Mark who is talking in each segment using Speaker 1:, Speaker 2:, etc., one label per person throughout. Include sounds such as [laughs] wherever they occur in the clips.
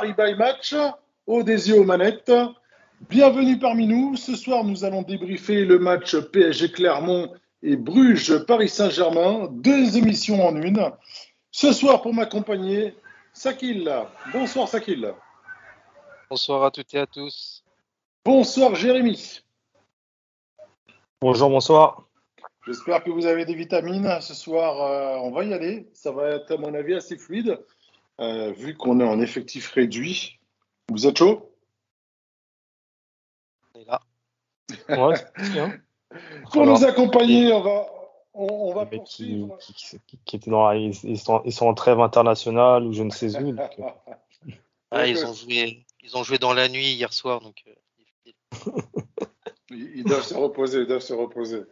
Speaker 1: Paris
Speaker 2: by Match, au désir aux manettes. Bienvenue parmi nous. Ce soir, nous allons débriefer le match PSG Clermont et Bruges Paris Saint-Germain, deux émissions en une. Ce soir, pour m'accompagner, Sakil. Bonsoir Sakil.
Speaker 3: Bonsoir à toutes et à tous.
Speaker 2: Bonsoir Jérémy.
Speaker 4: Bonjour, bonsoir.
Speaker 2: J'espère que vous avez des vitamines. Ce soir, euh, on va y aller. Ça va être, à mon avis, assez fluide, euh, vu qu'on est en effectif réduit. Vous êtes chaud?
Speaker 3: On est là.
Speaker 4: Ouais, [laughs] c'est bien.
Speaker 2: Pour
Speaker 4: Alors,
Speaker 2: nous accompagner, on va, on, on va
Speaker 4: les mecs qui,
Speaker 2: poursuivre.
Speaker 4: qui, qui- qui étaient dans la- ils, ils sont, ils sont en trêve internationale ou je ne sais où. donc, euh,
Speaker 3: Ah, ils ont joué, ils ont joué dans la nuit hier soir, donc. euh,
Speaker 2: Ils ils doivent se reposer, ils doivent se reposer.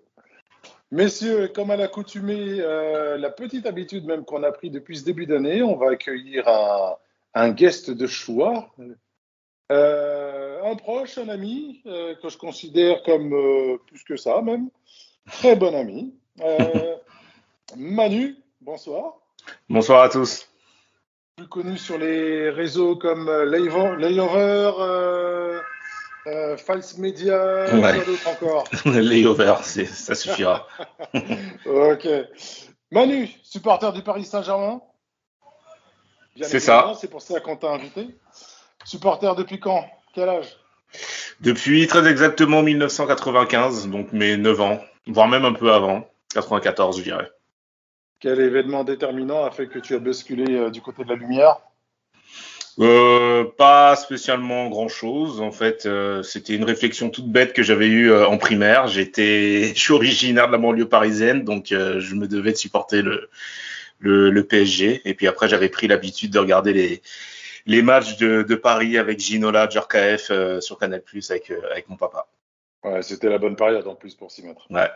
Speaker 2: Messieurs, comme à l'accoutumée, euh, la petite habitude même qu'on a pris depuis ce début d'année, on va accueillir un, un guest de choix, Euh, un proche, un ami, euh, que je considère comme euh, plus que ça même, très bon ami. [laughs] Manu, bonsoir.
Speaker 5: Bonsoir à tous.
Speaker 2: plus connu sur les réseaux comme Layover, euh, False Media,
Speaker 5: Ouais.
Speaker 2: quoi d'autre encore? [laughs]
Speaker 5: Layover, ça suffira. [laughs]
Speaker 2: ok. Manu, supporter du Paris Saint-Germain?
Speaker 5: C'est ça.
Speaker 2: C'est pour ça qu'on t'a invité. Supporter depuis quand? Quel âge?
Speaker 5: Depuis très exactement 1995, donc mes 9 ans, voire même un peu avant, 94 je dirais.
Speaker 2: Quel événement déterminant a fait que tu as basculé euh, du côté de la lumière?
Speaker 5: Euh, pas spécialement grand chose. En fait, euh, c'était une réflexion toute bête que j'avais eue euh, en primaire. J'étais, [laughs] je suis originaire de la banlieue parisienne, donc euh, je me devais de supporter le, le, le PSG. Et puis après, j'avais pris l'habitude de regarder les, les matchs de, de Paris avec Ginola, Djorkaeff euh, sur Canal Plus avec, euh, avec mon papa.
Speaker 2: Ouais, c'était la bonne période en plus pour s'y mettre.
Speaker 5: Ouais.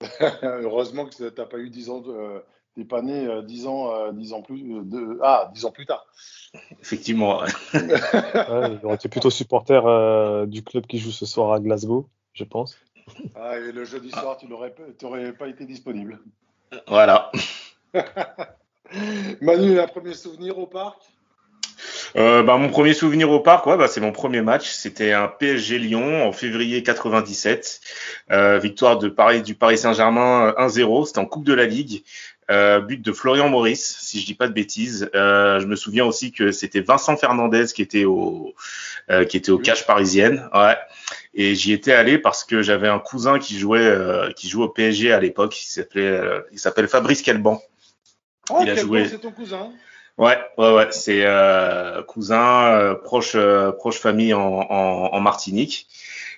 Speaker 5: [laughs]
Speaker 2: Heureusement que tu n'as pas eu 10 ans, de, euh, t'es pas né euh, 10 ans, euh, 10 ans plus, euh, de, ah, 10 ans plus tard.
Speaker 5: Effectivement. ouais. [laughs]
Speaker 4: ils ont été plutôt supporters euh, du club qui joue ce soir à Glasgow, je pense.
Speaker 2: Ah, et le jeudi soir, tu n'aurais pas été disponible.
Speaker 5: Voilà. [laughs]
Speaker 2: Manu, un premier souvenir au parc?
Speaker 5: Euh, bah, mon premier souvenir au parc, ouais, bah, c'est mon premier match. C'était un PSG Lyon en février 97. Euh, victoire de Paris, du Paris Saint-Germain euh, 1-0. C'était en Coupe de la Ligue. Euh, but de Florian Maurice, si je dis pas de bêtises. Euh, je me souviens aussi que c'était Vincent Fernandez qui était au euh, qui était au cache parisienne. Ouais. Et j'y étais allé parce que j'avais un cousin qui jouait euh, qui jouait au PSG à l'époque. Il s'appelait euh, il s'appelle Fabrice Kelban.
Speaker 2: Oh,
Speaker 5: Il a joué.
Speaker 2: c'est ton cousin.
Speaker 5: Ouais, ouais, ouais, c'est euh, cousin, euh, proche, euh, proche famille en, en, en Martinique.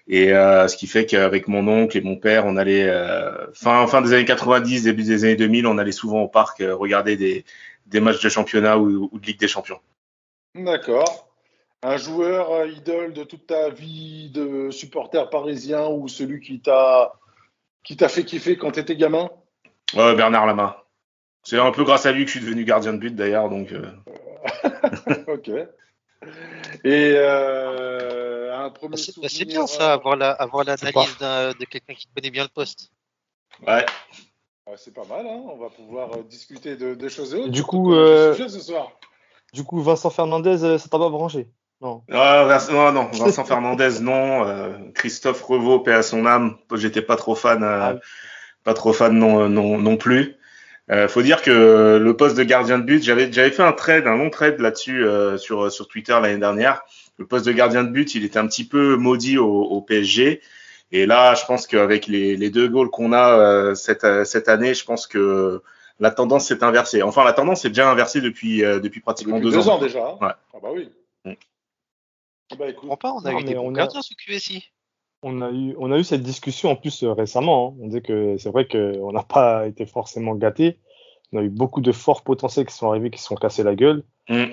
Speaker 5: Et euh, ce qui fait qu'avec mon oncle et mon père, on allait euh, fin, fin des années 90, début des années 2000, on allait souvent au parc euh, regarder des, des matchs de championnat ou, ou de Ligue des Champions.
Speaker 2: D'accord. Un joueur idole de toute ta vie de supporter parisien ou celui qui t'a qui t'a fait kiffer quand tu étais gamin
Speaker 5: Bernard Lama. C'est un peu grâce à lui que je suis devenu gardien de but d'ailleurs, donc euh, [laughs]
Speaker 2: Ok. Et euh, un premier
Speaker 3: bah, c'est bah, bien ça, avoir la, avoir l'analyse de quelqu'un qui connaît bien le poste.
Speaker 5: ouais.
Speaker 2: euh, c'est pas mal, hein on va pouvoir euh, discuter de, de choses et autres.
Speaker 4: Du coup, euh,
Speaker 2: ce soir.
Speaker 4: Du Vincent Fernandez, euh, ça t'a pas branché Non.
Speaker 5: Ah, Vincent- non, non, Vincent Fernandez, non. Euh, Christophe Revaux, paix à son âme. J'étais pas trop fan, euh,
Speaker 4: Ah oui.
Speaker 5: pas trop fan non, non, non plus. Euh, faut dire que le poste de gardien de but, j'avais, j'avais fait un trade, un long trade là-dessus euh, sur sur Twitter l'année dernière. Le poste de gardien de but, il était un petit peu maudit au, au PSG. Et là, je pense qu'avec les, les deux goals qu'on a euh, cette, euh, cette année, je pense que la tendance s'est inversée. Enfin, la tendance s'est déjà inversée depuis, euh, depuis pratiquement
Speaker 2: Depuis
Speaker 5: deux,
Speaker 2: deux
Speaker 5: ans.
Speaker 2: ans déjà. hein
Speaker 5: Ouais.
Speaker 2: Ah bah oui.
Speaker 5: Mm.
Speaker 2: Bah
Speaker 3: Je
Speaker 2: écoute.
Speaker 3: comprends pas, on a
Speaker 4: Non,
Speaker 3: eu des
Speaker 4: mais
Speaker 3: bons
Speaker 4: on a-
Speaker 3: gardiens sous QSI.
Speaker 4: On a eu, on a eu cette discussion en plus euh, récemment. hein. On dit que c'est vrai qu'on n'a pas [laughs] été forcément gâtés. On a eu beaucoup de forts potentiels qui sont arrivés, qui se sont cassés la gueule.
Speaker 5: Mm.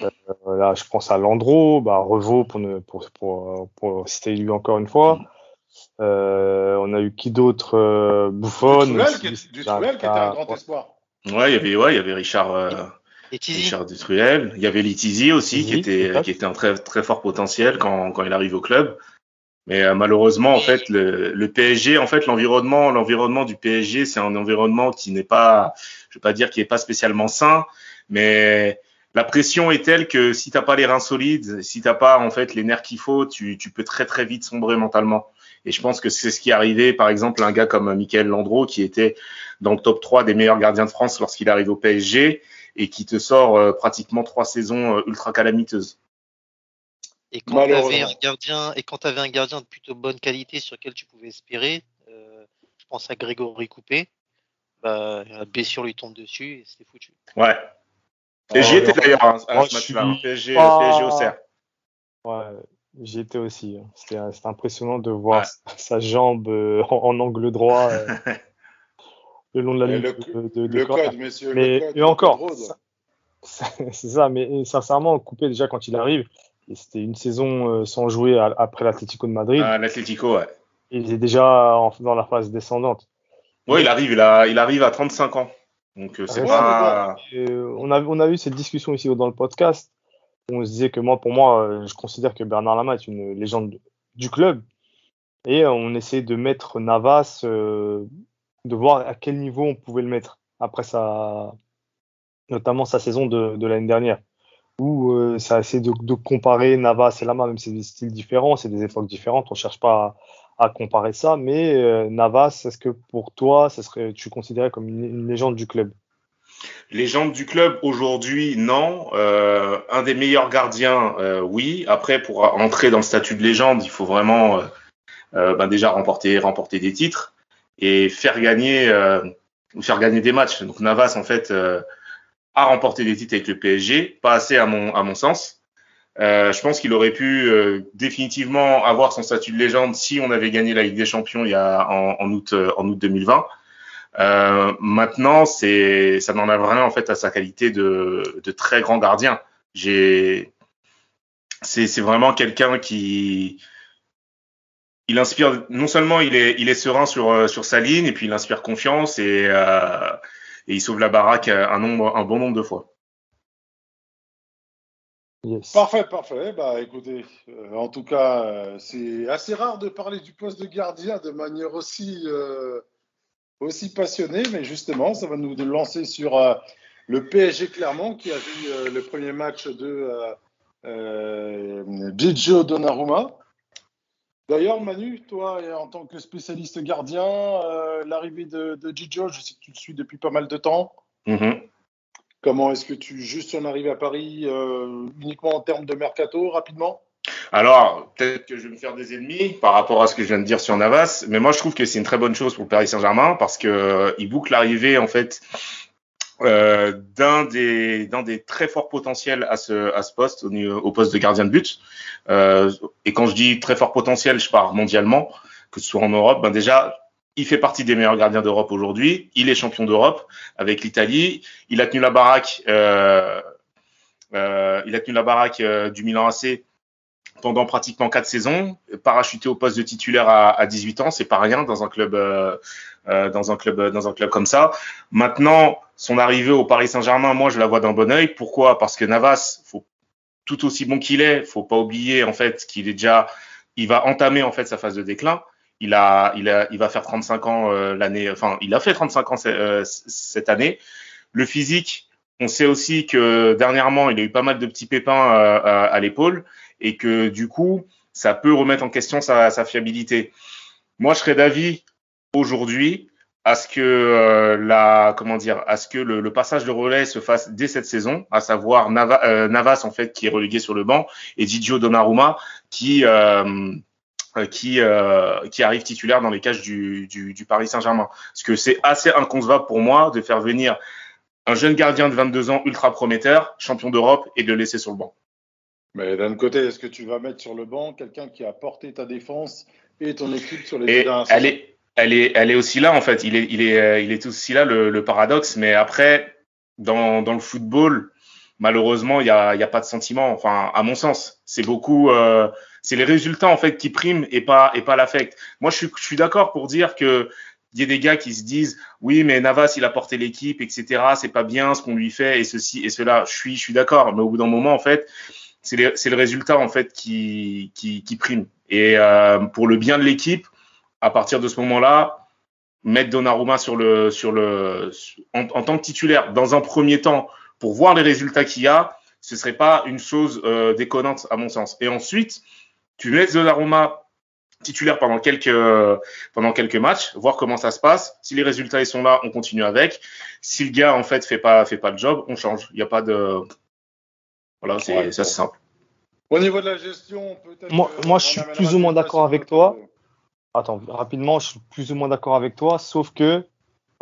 Speaker 4: Euh, là, je pense à Landreau, bah, Revaux pour, ne, pour, pour, pour citer lui encore une fois. Euh, on a eu qui d'autre euh, aussi,
Speaker 2: qui, qui était un grand espoir.
Speaker 5: Ouais, il y avait, ouais, il y avait Richard, euh. Richard Dutruel. Il y avait Litizi aussi, qui était, qui était un très, très fort potentiel quand, quand il arrive au club. Mais euh, malheureusement, en fait, le, le PSG, en fait, l'environnement, l'environnement du PSG, c'est un environnement qui n'est pas, je vais pas dire qui est pas spécialement sain, mais la pression est telle que si t'as pas les reins solides, si t'as pas en fait les nerfs qu'il faut, tu, tu peux très très vite sombrer mentalement. Et je pense que c'est ce qui est arrivé, par exemple, à un gars comme Michael Landreau, qui était dans le top 3 des meilleurs gardiens de France lorsqu'il arrive au PSG et qui te sort euh, pratiquement trois saisons euh, ultra calamiteuses.
Speaker 3: Et quand tu avais un gardien et quand tu avais un gardien de plutôt bonne qualité sur lequel tu pouvais espérer, euh, je pense à Grégory Coupé, bah, la blessure lui tombe dessus et c'était foutu.
Speaker 5: Ouais. Et j'y étais d'ailleurs hein, à ce match-là, hein, PSG,
Speaker 4: pas-
Speaker 5: PSG au Cerf.
Speaker 4: Ouais, j'y étais aussi. hein. C'était c'était impressionnant de voir
Speaker 5: Ouais.
Speaker 4: sa- jambe euh, en, en angle droit euh, [laughs] le long de la ligne
Speaker 2: le,
Speaker 4: de, de- de
Speaker 2: le code, messieurs.
Speaker 4: Mais
Speaker 2: le code,
Speaker 4: et encore, [laughs] c'est ça. Mais sincèrement, coupé déjà quand il arrive, et c'était une saison euh, sans jouer à- après l'Atlético de Madrid.
Speaker 5: À l'Atlético, ouais.
Speaker 4: Il est déjà en- dans la phase descendante.
Speaker 5: Ouais, il arrive, il, a, il arrive à 35 ans. Donc euh, c'est pas.
Speaker 4: Euh, on, a, on a eu cette discussion ici dans le podcast. On se disait que moi, pour moi, je considère que Bernard Lama est une légende du club. Et on essayait de mettre Navas, euh, de voir à quel niveau on pouvait le mettre après sa, notamment sa saison de, de l'année dernière. Où euh, ça essaie de, comparer Navas et Lama, même si c'est des styles différents, c'est des époques différentes. On cherche pas à, comparer ça. Mais euh, Navas, est-ce que pour toi, ça serait, tu considérais comme une, légende du club?
Speaker 5: Légende du club aujourd'hui, non. Euh, un des meilleurs gardiens, oui. Après, pour entrer dans le statut de légende, il faut vraiment ben déjà remporter, des titres et faire gagner, faire gagner des matchs. Donc Navas, en fait, a remporté des titres avec le PSG, pas assez à mon, à mon sens. Euh, je pense qu'il aurait pu euh, définitivement avoir son statut de légende si on avait gagné la Ligue des Champions il y a en, août, en août 2020. Euh, maintenant, c'est, ça n'enlève rien en fait à sa qualité de, de très grand gardien. J'ai, c'est, c'est vraiment quelqu'un qui, il inspire. Non seulement il est, il est serein sur sur sa ligne, et puis il inspire confiance et et il sauve la baraque un nombre, un bon nombre de fois.
Speaker 4: Yes.
Speaker 2: Parfait, parfait. Bah écoutez, euh, en tout cas, euh, c'est assez rare de parler du poste de gardien de manière aussi, euh, aussi passionnée, mais justement, ça va nous lancer sur euh, le PSG Clermont qui a vu euh, le premier match de euh, euh, Gigio Donnarumma. D'ailleurs, Manu, toi, en tant que spécialiste gardien, euh, l'arrivée de, de Gigio, je sais que tu le suis depuis pas mal de temps.
Speaker 5: Mhm.
Speaker 2: Comment est-ce que tu juste son arrivée à Paris euh, uniquement en termes de mercato rapidement?
Speaker 5: Alors, peut-être que je vais me faire des ennemis par rapport à ce que je viens de dire sur Navas, mais moi je trouve que c'est une très bonne chose pour le Paris Saint-Germain parce que euh, il boucle l'arrivée en fait euh, d'un des d'un des très forts potentiels à ce à ce poste au, poste de gardien de but. Euh, et quand je dis très fort potentiel, je pars mondialement, que ce soit en Europe. Ben déjà, il fait partie des meilleurs gardiens d'Europe aujourd'hui. Il est champion d'Europe avec l'Italie. Il a tenu la baraque. Euh, euh, il a tenu la baraque euh, du Milan AC pendant pratiquement quatre saisons, parachuté au poste de titulaire à, à 18 ans, c'est pas rien dans un club euh, dans un club dans un club comme ça. Maintenant, son arrivée au Paris Saint-Germain, moi je la vois d'un bon œil. Pourquoi? Parce que Navas, faut tout aussi bon qu'il est, faut pas oublier en fait qu'il est déjà, il va entamer en fait sa phase de déclin. Il a, il a, il va faire 35 ans euh, l'année, enfin il a fait 35 ans euh, cette année. Le physique, on sait aussi que dernièrement il a eu pas mal de petits pépins euh, à, à l'épaule et que du coup, ça peut remettre en question sa, sa fiabilité. Moi, je serais d'avis aujourd'hui à ce que euh, la comment dire à ce que le, le passage de relais se fasse dès cette saison, à savoir Nava- euh, Navas en fait qui est relégué sur le banc et Gigio Donnarumma qui euh, euh, qui euh, qui arrive titulaire dans les cages du, du, du Paris Saint-Germain. Parce que c'est assez inconcevable pour moi de faire venir un jeune gardien de 22 ans ultra prometteur, champion d'Europe, et de le laisser sur le banc.
Speaker 2: Mais d'un côté, est-ce que tu vas mettre sur le banc quelqu'un qui a porté ta défense et ton équipe sur les
Speaker 5: Et
Speaker 2: deux
Speaker 5: elle est, elle est, elle est aussi là en fait. Il est, il est, euh, il est aussi là le, le paradoxe. Mais après, dans, dans le football, malheureusement, il y a, y a pas de sentiment. Enfin, à mon sens, c'est beaucoup, euh, c'est les résultats en fait qui priment et pas, et pas l'affect. Moi, je suis, je suis d'accord pour dire que il y ait des gars qui se disent oui mais Navas il a porté l'équipe etc c'est pas bien ce qu'on lui fait et ceci et cela je suis je suis d'accord mais au bout d'un moment en fait c'est le résultat en fait qui qui, qui prime et euh, pour le bien de l'équipe à partir de ce moment-là mettre Donnarumma sur le sur le en, en, tant que titulaire dans un premier temps pour voir les résultats qu'il y a ce serait pas une chose euh, déconnante à mon sens et ensuite tu laisses Donnarumma titulaire pendant quelques pendant quelques matchs, voir comment ça se passe. Si les résultats ils sont là, on continue avec. Si le gars en fait fait pas fait pas le job, on change. Il n'y a pas de voilà, c'est ouais, ça c'est simple.
Speaker 2: Au niveau de la gestion, peut-être.
Speaker 4: Moi, moi je suis plus ou moins d'accord avec toi. Attends, rapidement, je suis plus ou moins d'accord avec toi, sauf que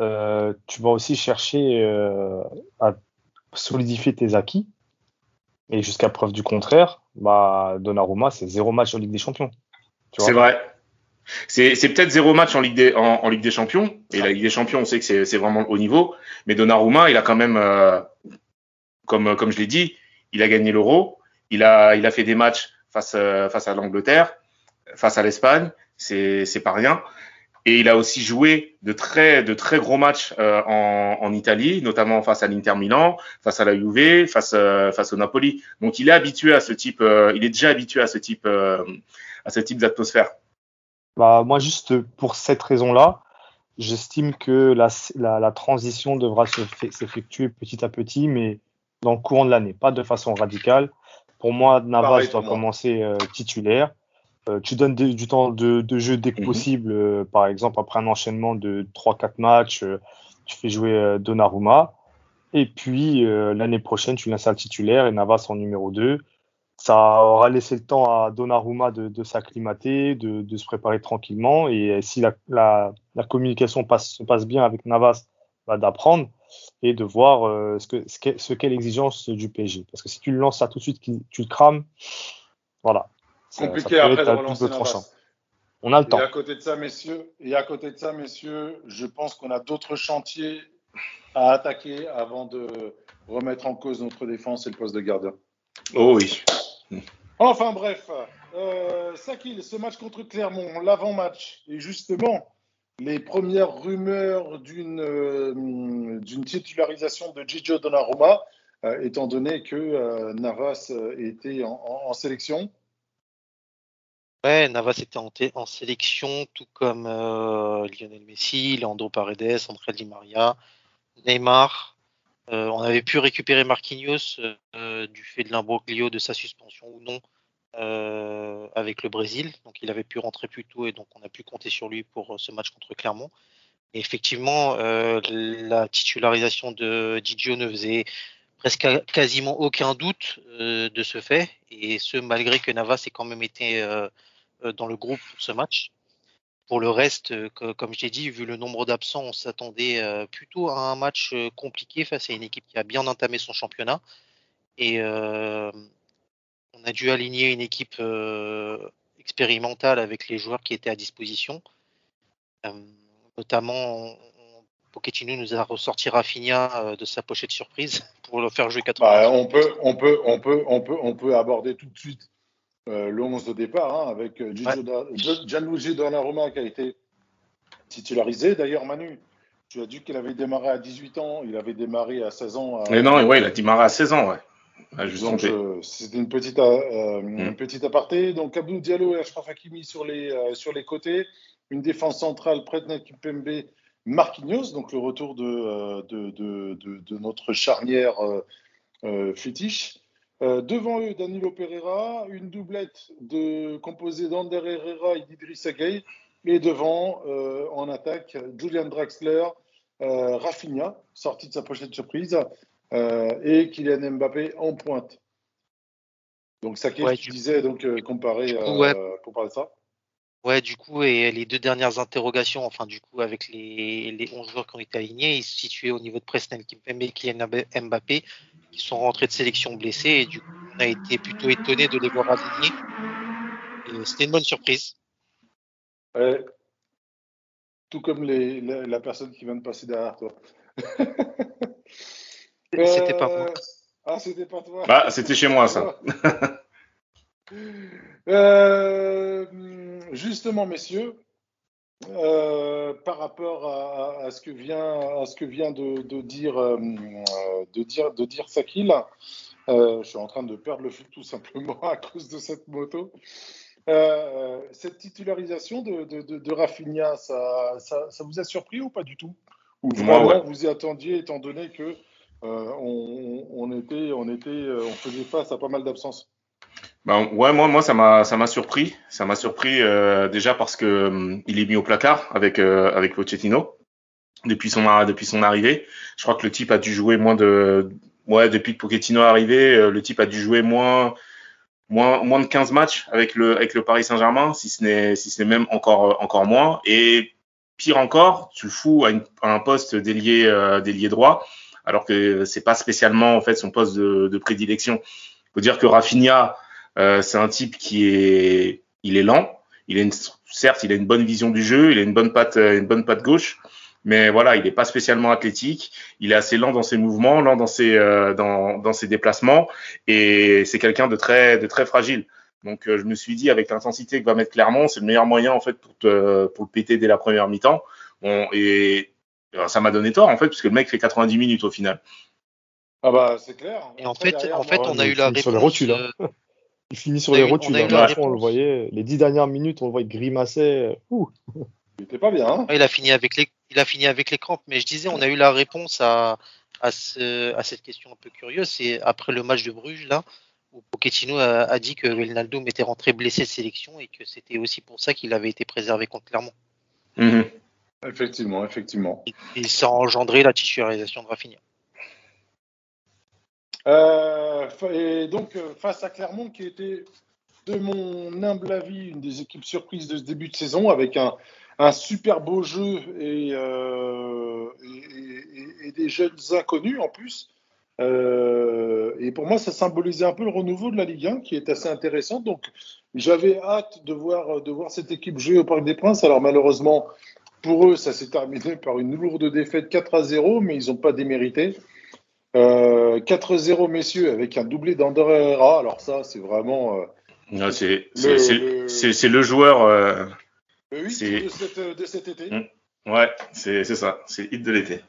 Speaker 4: euh, tu vas aussi chercher euh, à solidifier tes acquis. Et jusqu'à preuve du contraire, bah, Donnarumma, c'est zéro match en Ligue des Champions.
Speaker 5: C'est vrai. C'est, peut-être zéro match en Ligue des, en, Ligue des Champions. Et la Ligue des Champions, on sait que c'est, vraiment le haut niveau. Mais Donnarumma, il a quand même, euh, comme, comme je l'ai dit, il a gagné l'Euro. Il a, il a fait des matchs face, face à l'Angleterre, face à l'Espagne. C'est, c'est pas rien. Et il a aussi joué de très, de très gros matchs euh, en, en, Italie, notamment face à l'Inter Milan, face à la Juve, face, euh, face au Napoli. Donc il est habitué à ce type, euh, il est déjà habitué à ce type, euh, à ce type d'atmosphère.
Speaker 4: Bah moi juste pour cette raison-là, j'estime que la, la, la, transition devra s'effectuer petit à petit, mais dans le courant de l'année, pas de façon radicale. Pour moi, Navas doit commencer euh, titulaire. Euh, tu donnes de, du temps de, de, jeu dès que mm -hmm. possible. Euh, par exemple, après un enchaînement de 3-4 matchs, euh, tu fais jouer Donnarumma. Et puis, l'année prochaine, tu l'installes titulaire et Navas en numéro 2. Ça aura laissé le temps à Donnarumma de, de s'acclimater, de, se préparer tranquillement. Et si la, la, la communication passe, se passe bien avec Navas, bah, d'apprendre et de voir ce qu'est ce, qu ce qu l'exigence du PSG. Parce que si tu le lances ça tout de suite, tu le crames, voilà.
Speaker 2: Compliqué ça, après de relancer.
Speaker 4: On a le
Speaker 2: et
Speaker 4: temps.
Speaker 2: À côté de ça, messieurs, et à côté de ça, messieurs, je pense qu'on a d'autres chantiers à attaquer avant de remettre en cause notre défense et le poste de gardien.
Speaker 5: Oh oui.
Speaker 2: Enfin bref, euh, Sakil, ce match contre Clermont, l'avant-match, et justement, les premières rumeurs d'une euh, titularisation de Gigio Donnarumma, euh, étant donné que euh, Navas était en, en, en, sélection.
Speaker 3: Ouais, Navas était en, en sélection, tout comme Lionel Messi, Leandro Paredes, André Di Maria, Neymar. on avait pu récupérer Marquinhos du fait de l'imbroglio de sa suspension ou non euh, avec le Brésil. Donc il avait pu rentrer plus tôt et donc on a pu compter sur lui pour ce match contre Clermont. Et effectivement, euh, la titularisation de Didio ne faisait presque quasiment aucun doute euh, de ce fait. Et ce, malgré que Navas ait quand même été euh, dans le groupe pour ce match. Pour le reste, comme je l'ai dit, vu le nombre d'absents, on s'attendait euh, plutôt à un match euh, compliqué face à une équipe qui a bien entamé son championnat. Et euh, on a dû aligner une équipe euh, expérimentale avec les joueurs qui étaient à disposition. Euh, notamment, Pochettino nous a ressorti Rafinha euh, de sa pochette surprise [laughs] pour le faire jouer 80
Speaker 2: bah, on, peut, on, peut, on, peut, on, peut, on peut aborder tout de suite euh, le 11 de départ hein, avec ouais. Gianluigi Donnarumma qui a été titularisé. D'ailleurs, Manu, tu as dit qu'il avait démarré à 18 ans, il avait démarré à 16 ans. À...
Speaker 5: Mais non, ouais, il a démarré à 16 ans, ouais.
Speaker 2: Ah, C'était une petite, euh, mmh. une petite aparté. Donc Abdou Diallo et Ashraf Hakimi sur les, euh, sur les côtés. Une défense centrale, Pretnet Kimpembe, Marquinhos, donc le retour de, de, de, de notre charnière euh, fétiche. devant eux, Danilo Pereira, une doublette de, composée d'Ander Herrera et d'Idrissa Gueye. Et devant, en attaque, Julian Draxler, Rafinha, sorti de sa pochette surprise, euh, et Kylian Mbappé en pointe. Donc ouais, que tu disais donc euh, comparé ouais. euh, comparer ça
Speaker 3: Ouais, du coup, et les deux dernières interrogations, enfin, du coup, avec les, les 11 joueurs qui ont été alignés, ils se situaient au niveau de Presnel Kimpembe et Kylian Mbappé, qui sont rentrés de sélection blessés, et du coup, on a été plutôt étonné de les voir alignés. C'était une bonne surprise.
Speaker 2: Ouais. Tout comme les, la, la, personne qui vient de passer derrière toi. [laughs]
Speaker 3: C'était pas moi.
Speaker 2: Ah, c'était pas toi.
Speaker 5: Bah, c'était chez moi, ça. [laughs]
Speaker 2: euh, justement, messieurs, euh, par rapport à, à, ce que vient, à ce que vient de, de dire, euh, de dire, de dire Sakil. Euh, je suis en train de perdre le fil tout simplement à cause de cette moto. Euh, cette titularisation de, de, de, Rafinha, ça, ça, ça, vous a surpris ou pas du tout? Ou vraiment
Speaker 5: ouais.
Speaker 2: vous y attendiez étant donné que euh, on, on, était, on, était, euh, on faisait face à pas mal d'absences?
Speaker 5: Ben, ouais, moi, moi, ça m'a, ça m'a surpris. Ça m'a surpris euh, déjà parce que hum, il est mis au placard avec euh, avec Pochettino depuis son depuis son arrivée. Je crois que le type a dû jouer moins de, ouais, depuis que Pochettino est arrivé, euh, le type a dû jouer moins moins moins de 15 matchs avec le avec le Paris Saint-Germain, si ce n'est si ce n'est même encore encore moins. Et pire encore, tu le fous à, une, à un poste d'ailier euh, d'ailier droit, alors que c'est pas spécialement en fait son poste de, de prédilection. Faut dire que Rafinha euh, c'est un type qui est, il est lent. Il a une, certes, il a une bonne vision du jeu, il a une bonne patte, une bonne patte gauche, mais voilà, il n'est pas spécialement athlétique. Il est assez lent dans ses mouvements, lent dans ses, euh, dans, dans ses déplacements, et c'est quelqu'un de très, de très fragile. Donc, euh, je me suis dit, avec l'intensité que va mettre Clermont, c'est le meilleur moyen en fait pour, te, pour le péter dès la première mi-temps. Bon, et ça m'a donné tort en fait, puisque le mec fait 90 minutes au final.
Speaker 2: Ah bah c'est clair.
Speaker 3: Et en fait, derrière, en fait, on a eu la réponse.
Speaker 4: Sur les rotules, hein. Il finit sur les rotules. Hein. Franchement, on le voyait. Les dix dernières minutes, on le voyait grimacer. Ouh.
Speaker 2: Il était pas bien. Hein
Speaker 3: il a fini avec les, il a fini avec les crampes. Mais je disais, on a eu la réponse à, à, ce, à cette question un peu curieuse. C'est après le match de Bruges là, où Pochettino a, a dit que Wijnaldum était rentré blessé de sélection et que c'était aussi pour ça qu'il avait été préservé contre Clermont.
Speaker 5: Mm -hmm.
Speaker 2: Effectivement, effectivement.
Speaker 3: Et, et ça a engendré la titularisation de Rafinha.
Speaker 2: Euh, et donc, face à Clermont, qui était, de mon humble avis, une des équipes surprises de ce début de saison, avec un, un super beau jeu et, euh, des jeunes inconnus en plus. Euh, et pour moi, ça symbolisait un peu le renouveau de la Ligue 1, qui est assez intéressant. Donc, j'avais hâte de voir cette équipe jouer au Parc des Princes. Alors, malheureusement, pour eux, ça s'est terminé par une lourde défaite 4 à 0, mais ils n'ont pas démérité. Euh, 4-0 messieurs avec un doublé d'Andorra. Alors ça, c'est vraiment.
Speaker 5: Euh, c'est le, le, joueur. Euh,
Speaker 2: le hit de, cette, de, cet été.
Speaker 5: Mmh. Ouais, c'est ça. C'est le hit de l'été.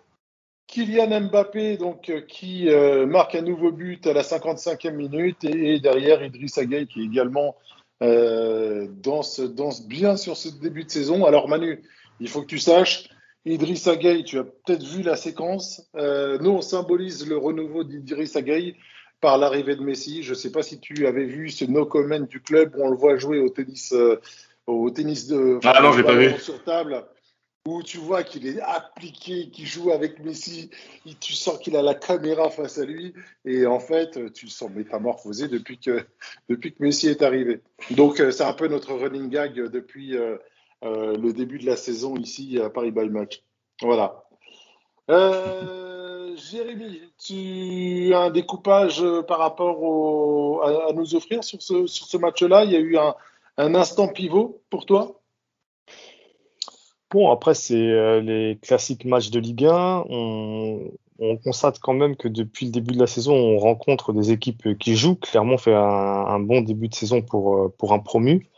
Speaker 2: Kylian Mbappé, donc, qui euh, marque un nouveau but à la 55e minute, et, et derrière Idrissa Gueye qui également euh, danse, danse bien sur ce début de saison. Alors Manu, il faut que tu saches, Idrissa Gueye, tu as peut-être vu la séquence. Euh, nous, on symbolise le renouveau d'Idrissa Gueye par l'arrivée de Messi. Je ne sais pas si tu avais vu ce no comment du club où on le voit jouer au tennis, euh, au tennis de
Speaker 5: ah non, j'ai pas vu.
Speaker 2: sur table, où tu vois qu'il est appliqué, qu'il joue avec Messi. Et tu sens qu'il a la caméra face à lui et en fait, tu le sens métamorphosé depuis que depuis que Messi est arrivé. Donc, c'est un peu notre running gag depuis. Euh, euh, le début de la saison ici à Paris by Match. Voilà. Euh, Jérémy, tu as un découpage par rapport à, nous offrir sur ce, match-là? Il y a eu un, instant pivot pour toi?
Speaker 4: Bon, après, c'est euh, les classiques matchs de Ligue 1. On, on, constate quand même que depuis le début de la saison, on rencontre des équipes qui jouent. Clairement, fait un, bon début de saison pour un promu.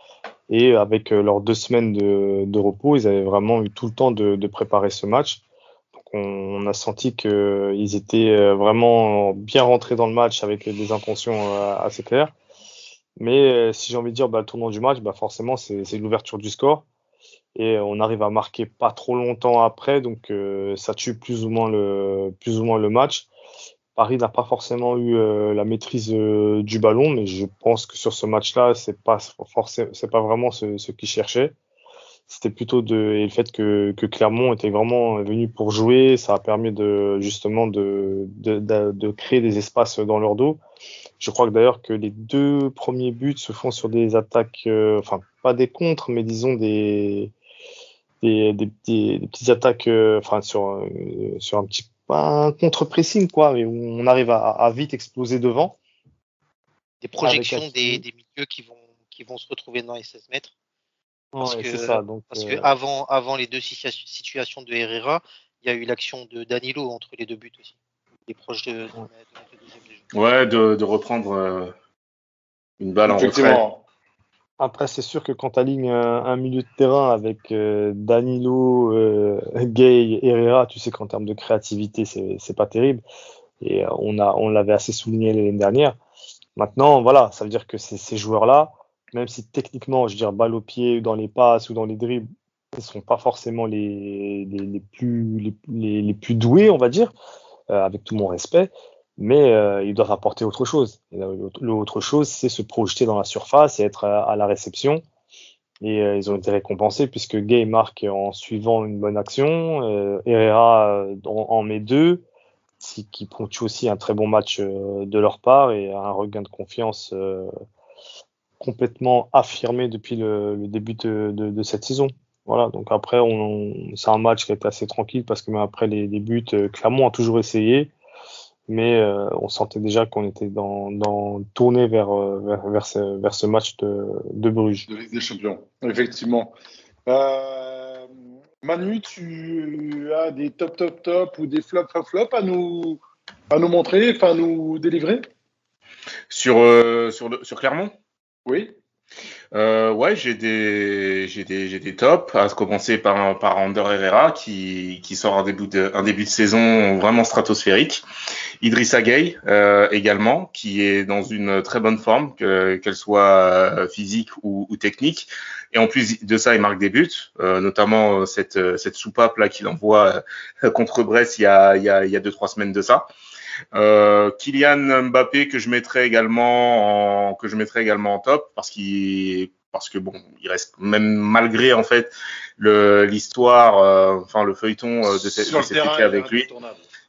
Speaker 4: Et avec leurs deux semaines de, repos, ils avaient vraiment eu tout le temps de, préparer ce match. Donc on, a senti qu'ils étaient vraiment bien rentrés dans le match avec des intentions assez claires. Mais si j'ai envie de dire bah, le tournant du match, bah, forcément c'est l'ouverture du score. Et on arrive à marquer pas trop longtemps après, donc euh, ça tue plus ou moins le, plus ou moins le match. Paris n'a pas forcément eu euh, la maîtrise euh, du ballon, mais je pense que sur ce match-là, c'est pas c'est pas vraiment ce, ce qu'ils cherchaient. C'était plutôt de et le fait que, que Clermont était vraiment venu pour jouer, ça a permis de justement de, de, de, créer des espaces dans leur dos. Je crois que d'ailleurs que les deux premiers buts se font sur des attaques, euh, enfin pas des contres, mais disons des des, des, des, petites attaques, euh, enfin sur euh, sur un petit un contre-pressing, quoi, mais où on arrive à, à, vite exploser devant.
Speaker 3: Des projections des, des, milieux qui vont, qui vont se retrouver dans les 16 mètres. Parce
Speaker 4: ouais,
Speaker 3: que,
Speaker 4: ça, donc,
Speaker 3: parce
Speaker 4: euh...
Speaker 3: que avant, avant les deux situations de Herrera, il y a eu l'action de Danilo entre les deux buts aussi. Il est proche de, de, de,
Speaker 5: de Ouais, de, de reprendre euh, une balle en retrait.
Speaker 4: Après, c'est sûr que quand tu alignes un, un, milieu de terrain avec euh, Danilo, euh, [laughs] Gay, Herrera, tu sais qu'en termes de créativité, c'est pas terrible. Et euh, on, l'avait assez souligné l'année dernière. Maintenant, voilà, ça veut dire que ces joueurs-là, même si techniquement, je veux dire, balle au pied, dans les passes ou dans les dribbles, ils ne sont pas forcément les, plus, doués, on va dire, euh, avec tout mon respect, mais euh, ils doivent apporter autre chose. L'autre chose, c'est se projeter dans la surface et être à, la réception. Et euh, ils ont été récompensés puisque Gay marque en suivant une bonne action, euh, Herrera en, en, met deux, qui ponctue aussi un très bon match de leur part et un regain de confiance complètement affirmé depuis le, le début de, de, de, cette saison. Voilà, donc après, on, c'est un match qui est assez tranquille parce que même après les, les buts, euh, Clermont a toujours essayé, mais euh, on sentait déjà qu'on était dans, dans tourné vers, euh, vers, vers, ce, vers ce match de, de Bruges.
Speaker 2: De Ligue des Champions, effectivement. Euh, Manu, tu as des top, top, top ou des flop, flop, flop à nous, à nous montrer, enfin à nous délivrer?
Speaker 5: Sur, euh, sur, le, sur Clermont?
Speaker 2: Oui.
Speaker 5: Euh, ouais, j'ai des, j'ai des, j'ai des tops. À commencer par par Ander Herrera qui qui sort un début de un début de saison vraiment stratosphérique. Idrissa Gueye euh, également qui est dans une très bonne forme, que, qu'elle soit euh, physique ou, ou, technique. Et en plus de ça, il marque des buts, euh, notamment cette cette soupape là qu'il envoie euh, [laughs] contre Brest il y a il y a il y a deux trois semaines de ça. Euh, Kylian Mbappé que je mettrais également en, que je mettrais également en top parce qu'il parce que bon, il reste même malgré en fait l'histoire, euh, enfin le feuilleton euh, de, cette, de avec lui.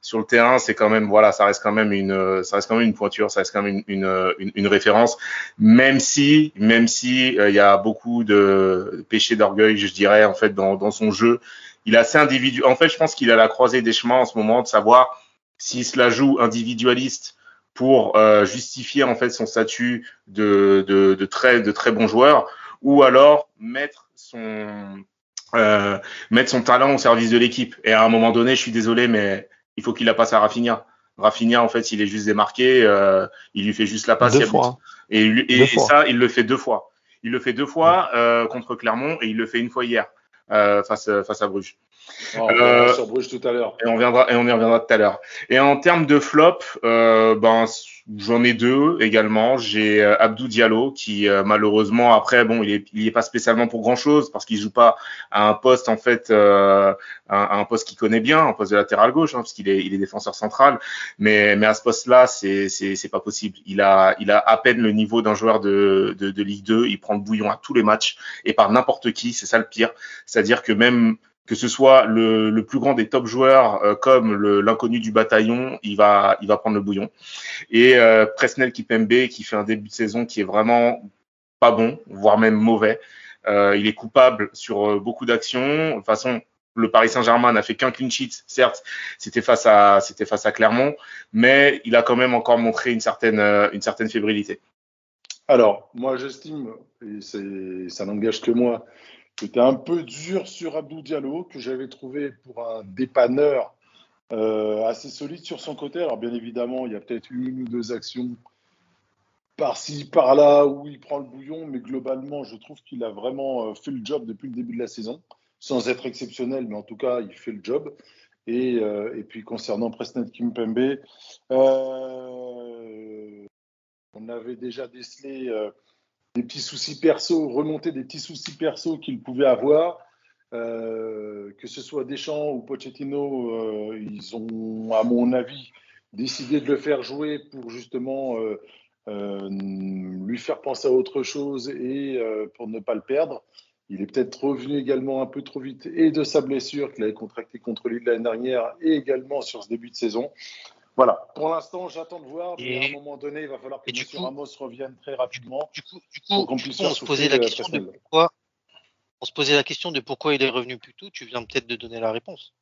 Speaker 5: Sur le terrain, c'est quand même voilà, ça reste quand même une, ça reste quand même une pointure, ça reste quand même une, une, une, référence, même si, même si euh, il y a beaucoup de péchés d'orgueil, je dirais en fait dans, dans son jeu. Il est assez individuel. En fait, je pense qu'il a la croisée des chemins en ce moment de savoir s'il se la joue individualiste pour euh, justifier en fait son statut de, de, de, très de très bon joueur, ou alors mettre son euh, mettre son talent au service de l'équipe. Et à un moment donné, je suis désolé, mais il faut qu'il la passe à Rafinha. Rafinha, en fait, il est juste démarqué, euh, il lui fait juste la passe.
Speaker 4: Deux fois.
Speaker 5: Et, et, et ça, il le fait deux fois. Il le fait deux fois euh, contre Clermont et il le fait une fois hier euh, face face à Bruges.
Speaker 2: Oh, euh, sur Bruges tout à l'heure.
Speaker 5: Et on viendra et on y reviendra tout à l'heure. Et en termes de flop, euh, ben j'en ai deux également. J'ai euh, Abdou Diallo qui euh, malheureusement après bon il est il est pas spécialement pour grand chose parce qu'il joue pas à un poste en fait euh, à, un poste qu'il connaît bien, un poste de latéral gauche hein, parce qu'il est il est défenseur central. Mais mais à ce poste-là c'est c'est c'est pas possible. Il a il a à peine le niveau d'un joueur de, de de Ligue 2. Il prend le bouillon à tous les matchs et par n'importe qui. C'est ça le pire. C'est-à-dire que même que ce soit le, le, plus grand des top joueurs euh, comme l'inconnu du bataillon, il va, il va prendre le bouillon. Et euh, Presnel Kipembe qui fait un début de saison qui est vraiment pas bon, voire même mauvais. Euh, il est coupable sur euh, beaucoup d'actions. De toute façon, le Paris Saint-Germain n'a fait qu'un clean sheet, certes, c'était face à, c'était face à Clermont, mais il a quand même encore montré une certaine, euh, une certaine fébrilité.
Speaker 2: Alors, moi, j'estime, et ça n'engage que moi, c'était un peu dur sur Abdou Diallo, que j'avais trouvé pour un dépanneur euh, assez solide sur son côté. Alors, bien évidemment, il y a peut-être une ou deux actions par-ci, par-là, où il prend le bouillon, mais globalement, je trouve qu'il a vraiment euh, fait le job depuis le début de la saison, sans être exceptionnel, mais en tout cas, il fait le job. Et, euh, puis, concernant Presnel Kimpembe, on avait déjà décelé des petits soucis perso, remonter des petits soucis perso qu'il pouvait avoir. Euh, que ce soit Deschamps ou Pochettino, euh, ils ont, à mon avis, décidé de le faire jouer pour justement euh, lui faire penser à autre chose et pour ne pas le perdre. Il est peut-être revenu également un peu trop vite et de sa blessure qu'il avait contractée contre Lille l'année dernière et également sur ce début de saison. Voilà, pour l'instant, j'attends de voir, mais
Speaker 3: Et-
Speaker 2: à un moment donné, il va falloir que M.
Speaker 3: coup-
Speaker 2: Ramos revienne très rapidement.
Speaker 3: Du coup, du coup, coup, on se posait la
Speaker 2: euh,
Speaker 3: question de
Speaker 2: Presnel.
Speaker 3: pourquoi. On se posait la question de pourquoi il est revenu plus tôt. Tu viens peut-être de donner la réponse.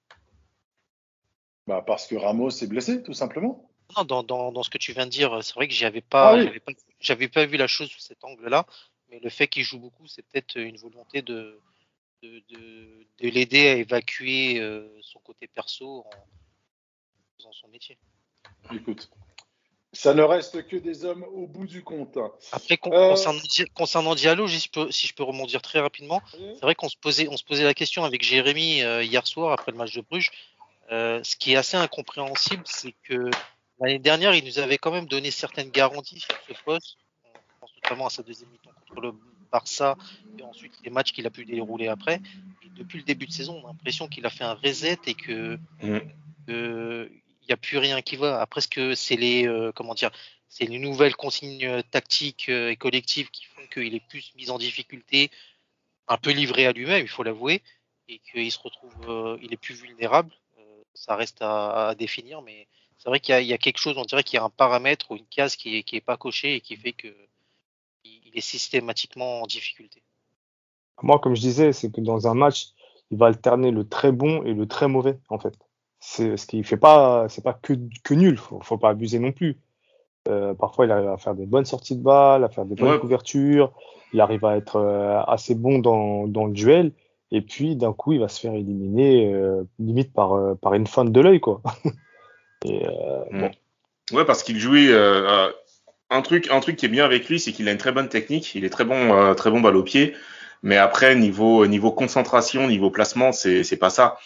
Speaker 2: Bah, parce que Ramos est blessé, tout simplement.
Speaker 3: Non, dans, dans, dans ce que tu viens de dire, c'est vrai que pas,
Speaker 2: Ah oui.
Speaker 3: j'avais pas, j'avais pas vu la chose sous cet angle-là. Mais le fait qu'il joue beaucoup, c'est peut-être une volonté de, de, de, de l'aider à évacuer euh, son côté perso en faisant son métier.
Speaker 2: Écoute. Ça ne reste que des hommes au bout du compte.
Speaker 3: Après, con-
Speaker 2: Euh,
Speaker 3: concernant, concernant Diallo, si je, peux, si je peux rebondir très rapidement, c'est vrai qu'on se posait, on se posait la question avec Jérémy euh, hier soir après le match de Bruges. Euh, ce qui est assez incompréhensible, c'est que l'année dernière, il nous avait quand même donné certaines garanties sur ce poste. On pense notamment à sa deuxième mi-temps contre le Barça et ensuite les matchs qu'il a pu dérouler après. Et depuis le début de saison, on a l'impression qu'il a fait un reset et que
Speaker 5: Mm.
Speaker 3: N'y a plus rien qui va. Après, ce que c'est les euh, comment dire, c'est les nouvelles consignes euh, tactiques euh, et collectives qui font qu'il est plus mis en difficulté, un peu livré à lui-même, il faut l'avouer, et qu'il se retrouve, il est plus vulnérable. Ça reste à, définir, mais c'est vrai qu'il y, a- quelque chose, on dirait qu'il y a un paramètre ou une case qui est, qui est pas cochée et qui fait que il est systématiquement en difficulté.
Speaker 4: Moi, comme je disais, c'est que dans un match, il va alterner le très bon et le très mauvais, en fait. C'est ce qui fait pas, c'est pas que, que nul. Faut, faut pas abuser non plus. Euh, parfois, il arrive à faire des bonnes sorties de balles, à faire des bonnes
Speaker 5: Ouais.
Speaker 4: couvertures. Il arrive à être euh, assez bon dans, dans le duel. Et puis, d'un coup, il va se faire éliminer, euh, limite par, par une feinte de l'œil, quoi. [laughs] Et,
Speaker 5: Mm.
Speaker 4: bon.
Speaker 5: Ouais, parce qu'il jouait un truc, un truc qui est bien avec lui, c'est qu'il a une très bonne technique. Il est très bon, très bon balle au pied. Mais après, niveau niveau concentration, niveau placement, c'est c'est pas ça.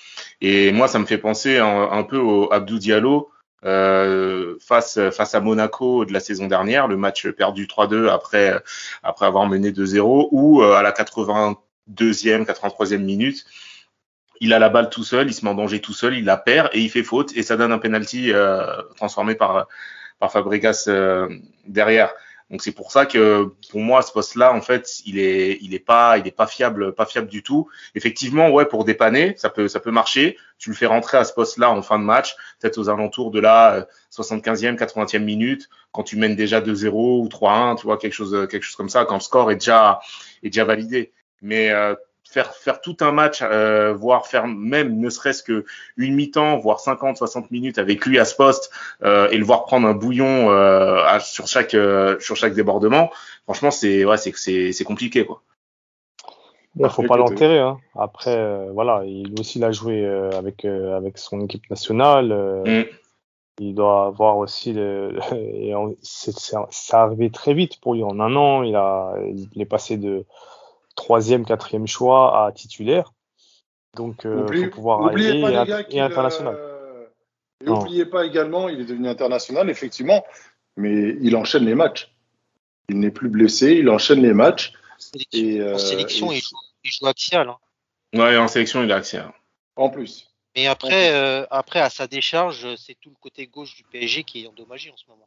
Speaker 5: Et moi, ça me fait penser un, peu au Abdou Diallo euh, face face à Monaco de la saison dernière, le match perdu 3-2 après après avoir mené 2-0, ou euh, à la 82e, 83e minute, il a la balle tout seul, il se met en danger tout seul, il la perd et il fait faute et ça donne un penalty euh, transformé par par Fabregas euh, derrière. Donc c'est pour ça que pour moi ce poste-là en fait il est il est pas il est pas fiable pas fiable du tout. Effectivement ouais pour dépanner ça peut ça peut marcher. Tu le fais rentrer à ce poste-là en fin de match peut-être aux alentours de la euh, 75e 80e minute quand tu mènes déjà 2-0 ou 3-1 tu vois quelque chose quelque chose comme ça quand le score est déjà est déjà validé. Mais euh, faire faire tout un match euh, voire faire même ne serait-ce que une mi-temps voire 50 60 minutes avec lui à ce poste euh, et le voir prendre un bouillon euh, à- sur chaque euh, sur chaque débordement franchement c'est ouais c'est c'est c'est compliqué quoi
Speaker 4: Bon, faut pas l'enterrer. Hein. Après, euh, voilà, il aussi il a joué euh, avec euh, avec son équipe nationale. euh,
Speaker 5: Mm.
Speaker 4: Il doit avoir aussi le. [laughs] et on- c'est c'est c'est arrivé très vite pour lui. En un an, il a il est passé de troisième, quatrième choix à titulaire. Donc, euh,
Speaker 2: Oublie-
Speaker 4: faut pouvoir
Speaker 2: oubliez
Speaker 4: aller
Speaker 2: pas,
Speaker 4: et,
Speaker 2: gars,
Speaker 4: et international.
Speaker 2: euh, Et n'oubliez pas également, il est devenu international, effectivement, mais il enchaîne les matchs. Il n'est plus blessé, il enchaîne les matchs. Et, euh,
Speaker 3: en sélection,
Speaker 2: et-
Speaker 3: il, joue, il joue axial. hein.
Speaker 5: ouais en sélection il est axial
Speaker 2: En plus.
Speaker 3: Mais après, euh, après, à sa décharge, c'est tout le côté gauche du PSG qui est endommagé en ce moment.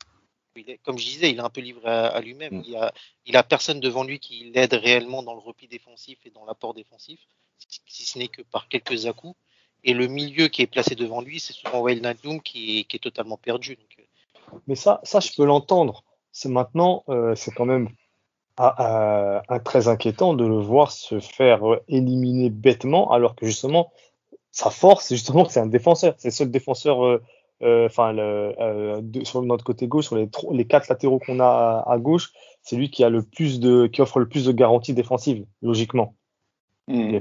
Speaker 3: Il est, comme je disais, il est un peu livré à, à lui-même.
Speaker 5: Mm.
Speaker 3: Il a, il a personne devant lui qui l'aide réellement dans le repli défensif et dans l'apport défensif, si, si ce n'est que par quelques à-coups. Et le milieu qui est placé devant lui, c'est souvent Wael Nadoum qui est, qui est totalement perdu. Donc, euh,
Speaker 4: Mais ça, ça, je peux l'entendre. C'est maintenant, euh, c'est quand même ah, ah, un- très inquiétant de le voir se faire euh, éliminer bêtement, alors que justement, sa force, c'est justement que c'est un défenseur. C'est le seul défenseur, euh, enfin, le, euh, sur notre côté gauche, sur les, les quatre latéraux qu'on a à, à gauche, c'est lui qui a le plus de, qui offre le plus de garanties défensives, logiquement.
Speaker 2: Mm.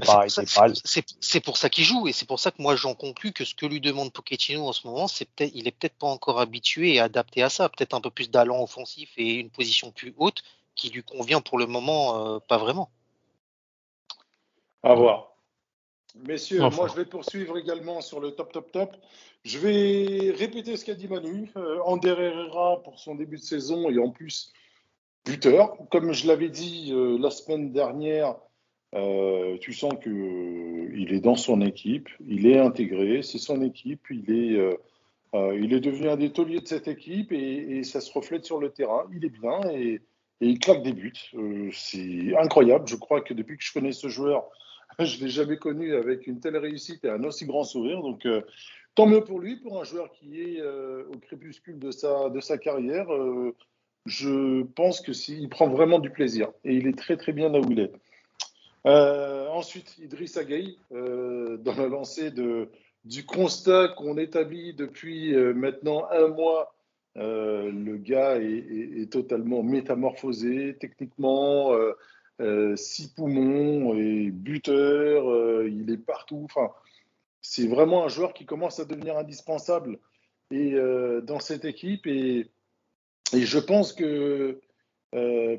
Speaker 3: c'est- c'est pour ça qu'il joue et c'est pour ça que moi j'en conclus que ce que lui demande Pochettino en ce moment, c'est peut-être, il est peut-être pas encore habitué et adapté à ça, peut-être un peu plus d'allant offensif et une position plus haute qui lui convient pour le moment euh, pas vraiment.
Speaker 2: À voir. Messieurs,
Speaker 4: Enfin.
Speaker 2: moi je vais poursuivre également sur le top, top, top. Je vais répéter ce qu'a dit Manu. Euh, Ander Herrera pour son début de saison et en plus buteur. Comme je l'avais dit euh, la semaine dernière, euh, tu sens que euh, il est dans son équipe, il est intégré, c'est son équipe, il est, il est devenu un des tauliers de cette équipe et, et ça se reflète sur le terrain. Il est bien et, et il claque des buts. C'est incroyable. Je crois que depuis que je connais ce joueur, [laughs] je ne l'ai jamais connu avec une telle réussite et un aussi grand sourire. Donc, euh, tant mieux pour lui, pour un joueur qui est euh, au crépuscule de sa, de sa carrière. Euh, je pense que s'il prend vraiment du plaisir et il est très très bien là où il est. Ensuite, Idriss euh, dans la lancée de, du constat qu'on établit depuis maintenant un mois. Le gars est totalement métamorphosé techniquement. Euh, six poumons et buteur, euh, il est partout. Enfin, c'est vraiment un joueur qui commence à devenir indispensable et, euh, dans cette équipe. Et je pense que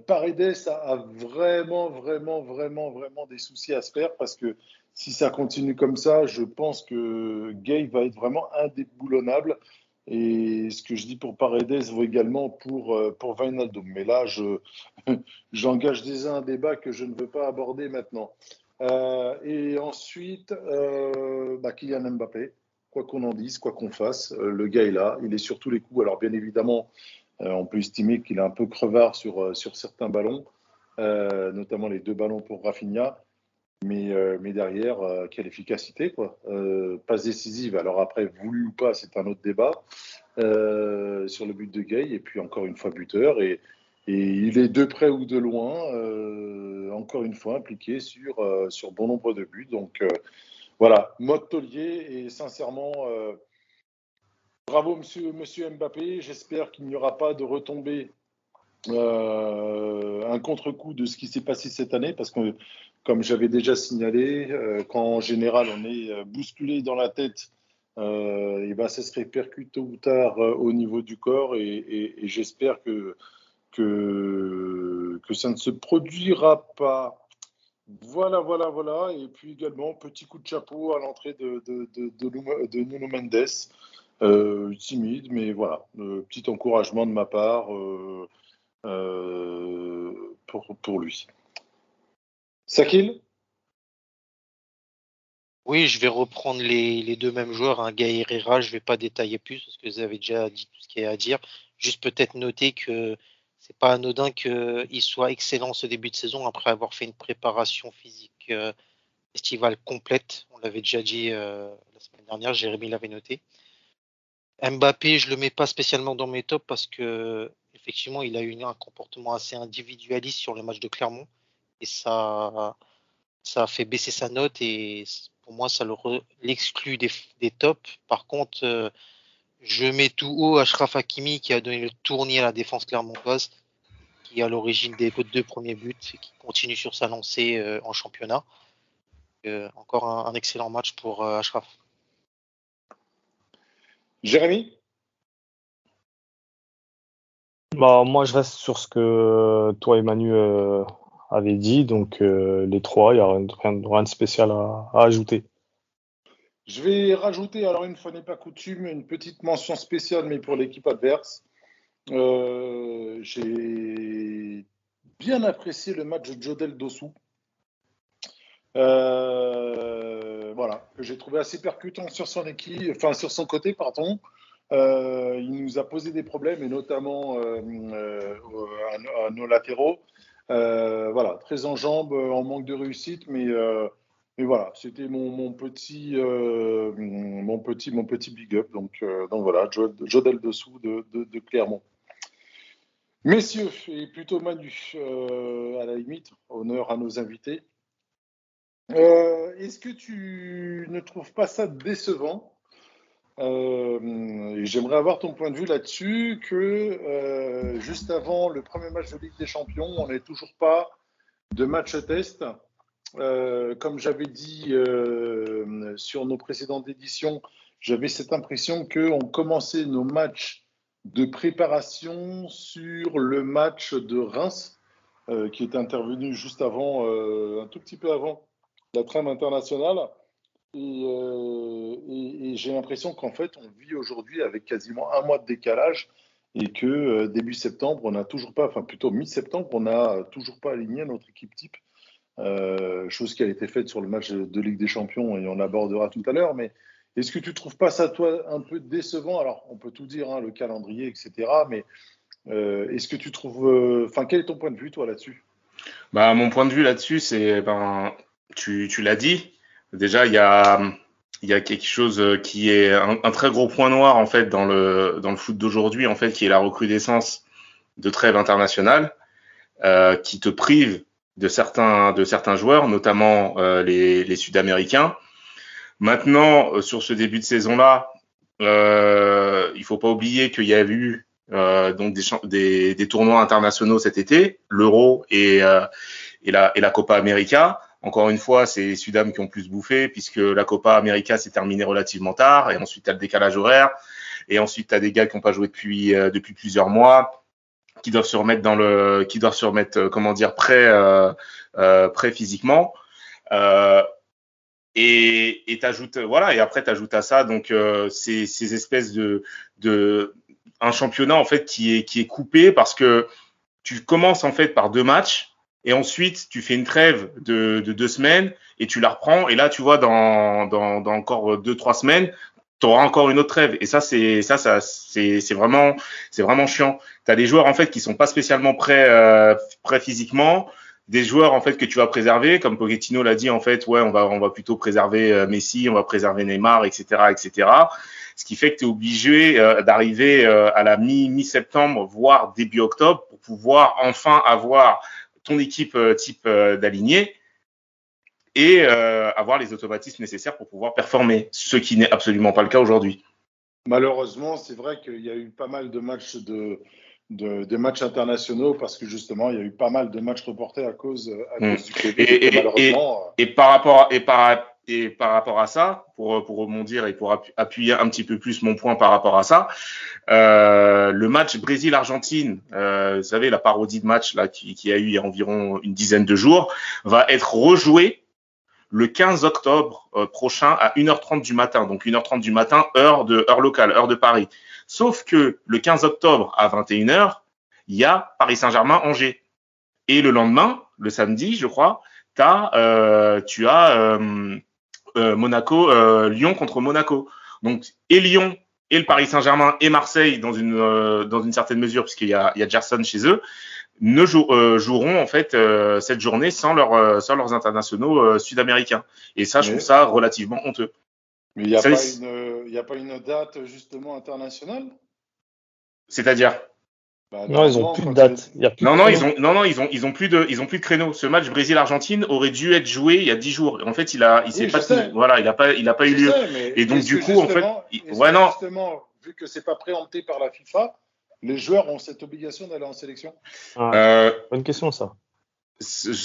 Speaker 2: Paredes a, vraiment, vraiment, vraiment, vraiment des soucis à se faire parce que si ça continue comme ça, je pense que Gay va être vraiment indéboulonnable. Et ce que je dis pour Paredes vaut également pour, euh, pour Wijnaldum. Mais là, [laughs] j'engage déjà un débat que je ne veux pas aborder maintenant. Euh, et ensuite, euh, bah, Kylian Mbappé, quoi qu'on en dise, quoi qu'on fasse, le gars est là, il est sur tous les coups. Alors bien évidemment, on peut estimer qu'il est un peu crevard sur, sur certains ballons, notamment les deux ballons pour Rafinha. Mais, mais derrière, quelle efficacité, quoi. passe décisive. Alors après, voulu ou pas, c'est un autre débat sur le but de Gay. Et puis encore une fois, buteur. Et, il est de près ou de loin, euh, encore une fois, impliqué sur, euh, sur bon nombre de buts. Donc euh, voilà, mode taulier et sincèrement, bravo monsieur, monsieur Mbappé. J'espère qu'il n'y aura pas de retombée, un contre-coup de ce qui s'est passé cette année, parce que comme j'avais déjà signalé, quand en général on est bousculé dans la tête, et ben, ça se répercute tôt ou tard au niveau du corps et j'espère que que, ça ne se produira pas. Voilà, voilà, voilà. Et puis également, petit coup de chapeau à l'entrée de, Nuno Mendes. Euh, timide, mais voilà, euh, petit encouragement de ma part euh, pour, pour lui. Sakil
Speaker 3: Oui, je vais reprendre les, deux mêmes joueurs, hein, Herrera, je ne vais pas détailler plus parce que vous avez déjà dit tout ce qu'il y a à dire. Juste peut-être noter que c'est pas anodin qu'il soit excellent ce début de saison après avoir fait une préparation physique euh, estivale complète. On l'avait déjà dit euh, la semaine dernière, Jérémy l'avait noté. Mbappé, je le mets pas spécialement dans mes tops parce que effectivement, il a eu un comportement assez individualiste sur le match de Clermont et ça, ça a fait baisser sa note et pour moi, ça l'exclut des, des, tops. Par contre, euh, je mets tout haut Ashraf Hakimi qui a donné le tournis à la défense clermontoise, qui est à l'origine des deux premiers buts et qui continue sur sa lancée euh, en championnat. Euh, encore un, excellent match pour euh, Ashraf.
Speaker 2: Jérémy?
Speaker 4: Bah, Moi, je reste sur ce que toi et Manu avaient dit. Donc, les trois, il n'y a rien, de spécial à ajouter.
Speaker 2: Je vais rajouter, alors une fois n'est pas coutume, une petite mention spéciale, mais pour l'équipe adverse. Euh, j'ai bien apprécié le match de Jodel Dossou. Euh, voilà, que j'ai trouvé assez percutant sur son équipe, enfin sur son côté, pardon. Euh, il nous a posé des problèmes, et notamment à, nos latéraux. Voilà, très en jambes, en manque de réussite, mais et voilà, c'était mon, petit, euh, mon, petit, mon petit big up. Donc, euh, voilà, Jodel dessous de, Clermont. Messieurs, et plutôt Manu, euh, à la limite, honneur à nos invités. Est-ce que tu ne trouves pas ça décevant J'aimerais avoir ton point de vue là-dessus, que juste avant le premier match de Ligue des Champions, on n'est toujours pas de match test euh, comme j'avais dit euh, sur nos précédentes éditions, j'avais cette impression qu'on commençait nos matchs de préparation sur le match de Reims, euh, qui est intervenu juste avant, un tout petit peu avant la trame internationale. Et, et j'ai l'impression qu'en fait, on vit aujourd'hui avec quasiment un mois de décalage et que début septembre, on n'a toujours pas, enfin plutôt mi-septembre, on n'a toujours pas aligné notre équipe type euh, chose qui a été faite sur le match de Ligue des Champions et on l'abordera tout à l'heure. Mais est-ce que tu ne trouves pas ça, toi, un peu décevant? Alors, on peut tout dire, hein, le calendrier, etc. Mais euh, est-ce que tu trouves. Euh, enfin, quel est ton point de vue, toi, là-dessus?
Speaker 5: Bah, Mon point de vue là-dessus, c'est. Ben, tu l'as dit. Déjà, il y a. Il y a quelque chose qui est un, très gros point noir en fait dans le dans le foot d'aujourd'hui en fait qui est la recrudescence de trêves internationales euh, qui te prive de certains, de certains joueurs, notamment euh, les, les Sud-Américains. Maintenant, euh, sur ce début de saison-là, euh, il faut pas oublier qu'il y a eu euh, donc des, des, tournois internationaux cet été, l'Euro et, euh, et, la, et la Copa América. Encore une fois, c'est Sudam qui ont plus bouffé puisque la Copa América s'est terminée relativement tard et ensuite tu as le décalage horaire et ensuite tu as des gars qui n'ont pas joué depuis, depuis plusieurs mois qui doivent se remettre dans le, qui doivent se remettre, euh, comment dire, prêt, euh, euh, prêt physiquement. Euh, et et t'ajoutes, voilà, et après t'ajoutes à ça donc euh, ces, ces espèces de, de, un championnat en fait qui est qui est coupé parce que tu commences en fait par deux matchs et ensuite tu fais une trêve de, de deux semaines et tu la reprends. Et là tu vois dans dans, dans encore deux trois semaines tu auras encore une autre trêve. Et ça c'est ça ça c'est vraiment c'est vraiment chiant. Tu as des joueurs en fait qui sont pas spécialement prêts euh, prêts physiquement. Des joueurs en fait que tu vas préserver comme Pochettino l'a dit en fait ouais on va on va plutôt préserver euh, Messi on va préserver Neymar etc etc ce qui fait que tu es obligé euh, d'arriver euh, à la mi mi septembre voire début octobre pour pouvoir enfin avoir ton équipe euh, type euh, d'aligné et euh, avoir les automatismes nécessaires pour pouvoir performer, ce qui n'est absolument pas le cas aujourd'hui.
Speaker 2: Malheureusement, c'est vrai qu'il y a eu pas mal de matchs de, de, de matchs internationaux parce que justement, il y a eu pas mal de matchs reportés à cause, à
Speaker 5: Mm.
Speaker 2: cause du Covid.
Speaker 5: Et- et-
Speaker 2: malheureusement,
Speaker 5: Et par rapport et par et par rapport à ça, pour pour rebondir et pour appu- appuyer un petit peu plus mon point par rapport à ça, euh, le match Brésil-Argentine, euh, vous savez la parodie de match là qui, qui a eu il y a environ une dizaine de jours, va être rejoué le 15 octobre euh, prochain à 1h30 du matin, donc 1h30 du matin heure de heure locale, heure de Paris. Sauf que le 15 octobre à 21h, il y a Paris Saint-Germain-Angers. Et le lendemain, le samedi, je crois, t'as, euh, tu as euh, Monaco, euh, Lyon contre Monaco. Donc et Lyon et le Paris Saint-Germain et Marseille dans une euh, dans une certaine mesure puisqu'il y a il y a Gerson chez eux ne jou- joueront en fait cette journée sans leurs euh, sans leurs internationaux sud-américains. Et ça, je
Speaker 2: Mais-
Speaker 5: trouve ça relativement honteux.
Speaker 2: mais il n'y a, a pas une date justement internationale?
Speaker 5: C'est-à-dire?
Speaker 2: Bah,
Speaker 4: Non, ils ont plus de date. Il y a plus
Speaker 5: non
Speaker 4: de
Speaker 5: non ils ont non non ils ont ils ont plus de ils ont plus de créneau. Ce match Brésil-Argentine aurait dû être joué il y a dix jours. En fait, il a il s'est
Speaker 2: Oui,
Speaker 5: pas tenu- voilà il a pas il a pas eu lieu.
Speaker 2: sais,
Speaker 5: Et donc, du coup, en fait, il- ouais,
Speaker 2: que
Speaker 5: non.
Speaker 2: Justement, vu que c'est pas préempté par la FIFA, les joueurs ont cette obligation d'aller en sélection?
Speaker 4: Ouais,
Speaker 5: Euh,
Speaker 4: Bonne question, ça.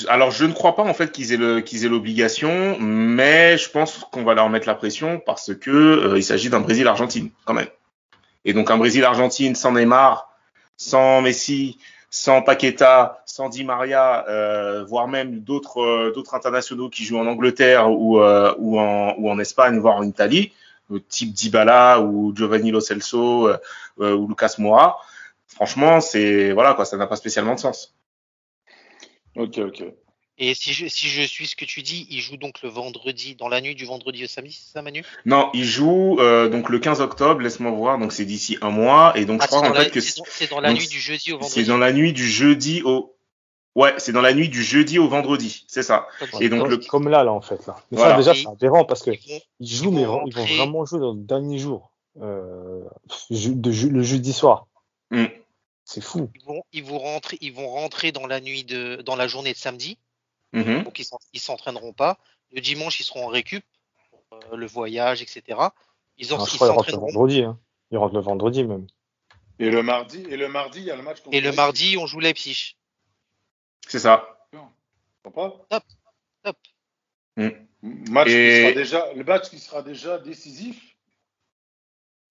Speaker 5: Alors, je ne crois pas en fait qu'ils aient le- qu'ils aient l'obligation, mais je pense qu'on va leur mettre la pression parce que euh, il s'agit d'un Brésil-Argentine quand même. Et donc un Brésil-Argentine sans Neymar, sans Messi, sans Paqueta, sans Di Maria, euh, voire même d'autres euh, d'autres internationaux qui jouent en Angleterre ou euh, ou en ou en Espagne, voire en Italie, euh, type Dybala ou Giovanni Lo Celso euh, ou Lucas Moura. Franchement, c'est voilà quoi, ça n'a pas spécialement de sens.
Speaker 2: Ok, ok.
Speaker 3: Et si je, si je suis ce que tu dis, il joue donc le vendredi, dans la nuit du vendredi au samedi, c'est ça Manu?
Speaker 5: Non, il joue euh, donc le 15 octobre, laisse-moi voir, donc c'est d'ici un mois, et donc
Speaker 3: Ah,
Speaker 5: je crois
Speaker 3: c'est
Speaker 5: en
Speaker 3: dans la-
Speaker 5: fait que
Speaker 3: c'est dans- c'est dans la
Speaker 5: donc,
Speaker 3: nuit du jeudi au
Speaker 5: c'est
Speaker 3: vendredi.
Speaker 5: dans la nuit du jeudi au, ouais, c'est dans la nuit du jeudi au vendredi, c'est ça.
Speaker 3: Comme
Speaker 5: Et donc le-
Speaker 4: comme là, là, en fait. Là. Mais
Speaker 5: Voilà.
Speaker 4: ça, déjà, c'est aberrant parce que
Speaker 3: Ils
Speaker 4: jouent, mais
Speaker 3: ils vont
Speaker 4: ils vont
Speaker 3: rentrer-
Speaker 4: vraiment jouer dans le dernier jour. Euh, ju- de ju- le jeudi soir.
Speaker 5: Hmm.
Speaker 4: C'est fou.
Speaker 3: ils vont, ils vont rentrer, ils vont rentrer dans la nuit de, dans la journée de samedi.
Speaker 5: Mhm.
Speaker 3: Donc ils ils s'entraîneront pas. Le dimanche, ils seront en récup, pour, euh, le voyage, etc. Ils, en-
Speaker 4: Ah, je
Speaker 3: ils
Speaker 4: crois qu'ils rentrent le vendredi. Hein. Ils rentrent le vendredi même.
Speaker 2: Et le mardi, et le mardi, il y a le match contre
Speaker 3: Et le mardi, on joue Leipzig.
Speaker 5: c'est ça.
Speaker 3: Top.
Speaker 2: Match
Speaker 5: Et-
Speaker 2: qui sera déjà, le match qui sera déjà décisif.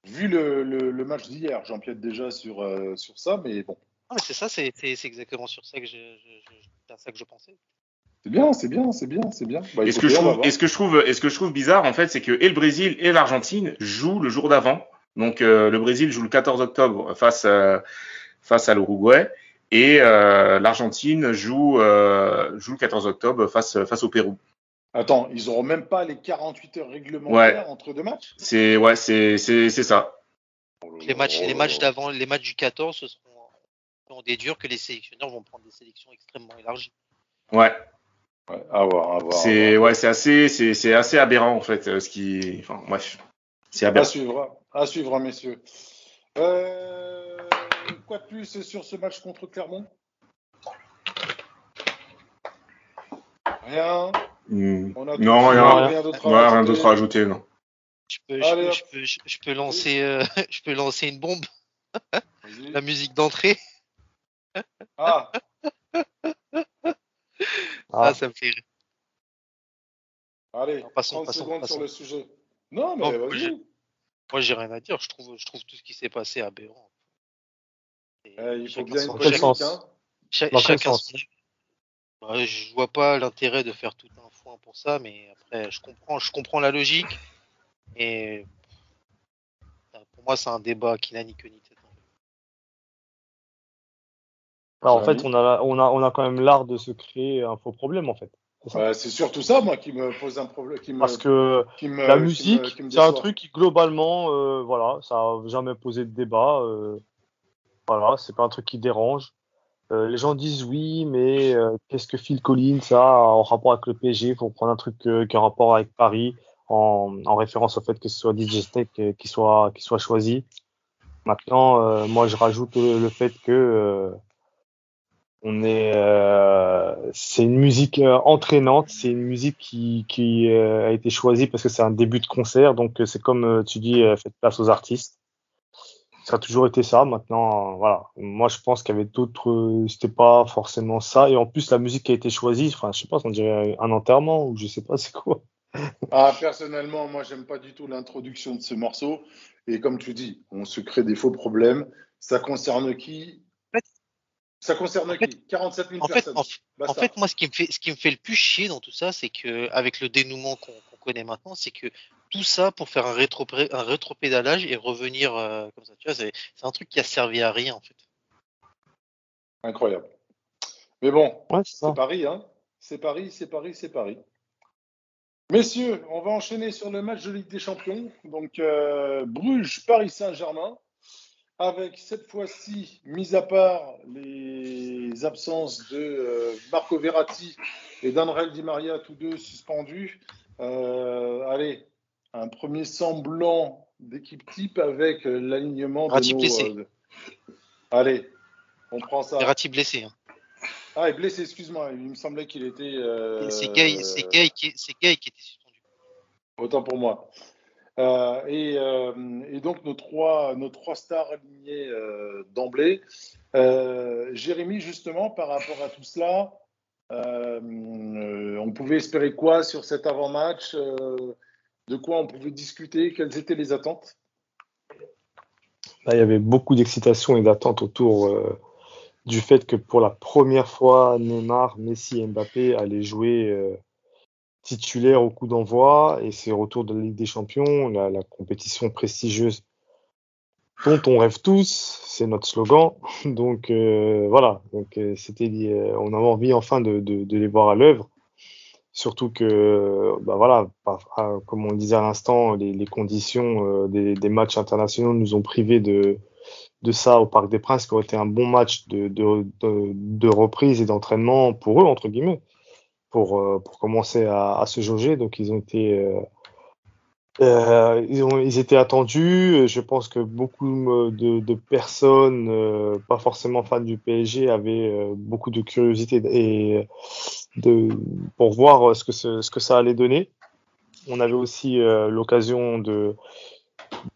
Speaker 2: Vu le, le, le match d'hier, j'empiète déjà sur, euh, sur ça, mais bon,
Speaker 3: Ah, mais c'est ça, c'est exactement sur ça que je, je- je- c'est à ça que je pensais.
Speaker 2: C'est bien, c'est bien, c'est bien, c'est bien. Bah,
Speaker 5: Et ce que je trouve, et ce que je trouve, et ce que je trouve bizarre en fait, c'est que et le Brésil et l'Argentine jouent le jour d'avant. Donc euh, le Brésil joue le 14 octobre face à, face à l'Uruguay et euh, l'Argentine joue euh, joue le 14 octobre face face au Pérou.
Speaker 2: Attends, ils n'auront même pas les 48 heures réglementaires entre deux matchs?
Speaker 5: C'est ouais, c'est c'est c'est ça.
Speaker 3: Les matchs,
Speaker 2: Oh
Speaker 3: les
Speaker 2: là
Speaker 3: matchs d'avant, les matchs du 14, ce seront on déduire que les sélectionneurs vont prendre des sélections extrêmement élargies.
Speaker 5: Ouais.
Speaker 2: Ouais, à voir, à voir. à
Speaker 5: C'est ouais, c'est assez, c'est c'est assez aberrant en fait, euh, ce qui, enfin bref, c'est
Speaker 2: À
Speaker 5: aberrant.
Speaker 2: suivre, à suivre, messieurs. Euh, quoi de plus sur ce match contre Clermont? Rien.
Speaker 5: Hmm.
Speaker 2: On a
Speaker 5: Non, rien,
Speaker 2: rien d'autre à
Speaker 5: rien d'autre à ajouter, non.
Speaker 3: Je peux, je,
Speaker 2: Allez,
Speaker 3: peux,
Speaker 2: hop.
Speaker 3: je peux, je- je peux lancer, euh, [laughs] je peux lancer une bombe, [laughs] la musique d'entrée.
Speaker 2: Ah, [laughs]
Speaker 4: Ah,
Speaker 3: Ah, ça me fait rire.
Speaker 2: allez,
Speaker 3: Non, passons,
Speaker 2: 30
Speaker 3: passons,
Speaker 2: secondes
Speaker 3: passons.
Speaker 2: sur le sujet. Non, mais
Speaker 3: Non, moi,
Speaker 2: vas-y.
Speaker 3: j'ai- Moi, j'ai rien à dire. Je trouve, je trouve tout ce qui s'est passé aberrant. Et
Speaker 2: Euh, il faut bien une
Speaker 4: sens
Speaker 2: polémique. Hein.
Speaker 3: cha-
Speaker 4: Dans quel
Speaker 3: chacun
Speaker 4: sens
Speaker 3: Ouais, je vois pas l'intérêt de faire tout un foin pour ça, mais après, je comprends, je comprends la logique. Et pour moi, c'est un débat qui n'a ni queue ni tête.
Speaker 4: Alors, en
Speaker 2: Jérémy
Speaker 4: fait, on a, on, a, on a quand même l'art de se créer un faux problème, en fait. C'est.
Speaker 2: Ouais, surtout ça, moi, qui me pose un problème. Qui me,
Speaker 4: Parce que
Speaker 2: qui me-
Speaker 4: la musique, c'est un truc qui, globalement, euh, voilà, ça a jamais posé de débat. euh, voilà, c'est pas un truc qui dérange. Euh, les gens disent oui, mais euh, qu'est-ce que Phil Collins a en rapport avec le PSG faut prendre un truc euh, qui a un rapport avec Paris, en, en référence au fait que ce soit DJ Snake euh, qui soit, qui soit choisi. Maintenant, euh, moi, je rajoute le, le fait que euh, on est, euh, c'est une musique euh, entraînante, c'est une musique qui, euh, a été choisie parce que c'est un début de concert, donc c'est comme tu dis, faites place aux artistes. Ça a toujours été ça. Maintenant, voilà. Moi, je pense qu'il y avait d'autres, c'était pas forcément ça. Et en plus, la musique qui a été choisie, enfin, je sais pas, on dirait un enterrement ou je sais pas, c'est quoi.
Speaker 2: Ah, personnellement, moi, j'aime pas du tout l'introduction de ce morceau. Et comme tu dis, on se crée des faux problèmes. Ça concerne qui? Ça concerne
Speaker 3: en fait-
Speaker 2: qui 47 000
Speaker 3: En fait,
Speaker 2: personnes.
Speaker 3: en, fait, moi, ce qui me fait, ce qui me fait le plus chier dans tout ça, c'est que avec le dénouement qu'on connaît maintenant, c'est que tout ça pour faire un rétro un rétropédalage et revenir euh, comme ça. Tu vois, c'est un truc qui a servi à rien en fait.
Speaker 2: Incroyable. Mais bon,
Speaker 4: Ouais, c'est
Speaker 2: Paris, hein. C'est Paris, c'est Paris, c'est Paris. Messieurs, on va enchaîner sur le match de Ligue des Champions. Donc, euh, Bruges-Paris Saint-Germain. Avec cette fois-ci, mis à part les absences de euh, Marco Verratti et d'André Di Maria, tous deux suspendus. euh, allez, un premier semblant d'équipe type avec l'alignement de nos.
Speaker 3: blessé.
Speaker 2: euh, allez, on prend ça.
Speaker 3: Verratti blessé. Hein.
Speaker 2: Ah, il est blessé, excuse-moi. Il me semblait qu'il était.
Speaker 3: Et C'est Gay, c'est Gay qui, c'est Gay qui était suspendu.
Speaker 2: Autant pour moi. Euh, et, euh, et donc, nos trois, nos trois stars alignées euh, d'emblée. Jérémy, justement, par rapport à tout cela, on pouvait espérer quoi sur cet avant-match De quoi on pouvait discuter? Quelles étaient les attentes?
Speaker 4: Il y avait beaucoup d'excitation et d'attente autour du fait que pour la première fois, Neymar, Messi et Mbappé allaient jouer titulaires au coup d'envoi et c'est retour de la Ligue des Champions, la, compétition prestigieuse dont on rêve tous, c'est notre slogan. [laughs] Donc euh, voilà, donc euh, c'était, euh, on avait envie enfin de, les voir à l'œuvre. Surtout que, bah voilà, comme on le disait à l'instant, les, conditions des, matchs internationaux nous ont privés de, ça au Parc des Princes, qui aurait été un bon match de, de reprise et d'entraînement pour eux, entre guillemets, pour, euh, pour commencer à, se jauger. Donc ils ont été, euh, euh, ils, ont, ils étaient attendus. Je pense que beaucoup de, personnes, pas forcément fans du PSG, avaient beaucoup de curiosité et de, pour voir ce que, ce, que ça allait donner. On avait aussi l'occasion de,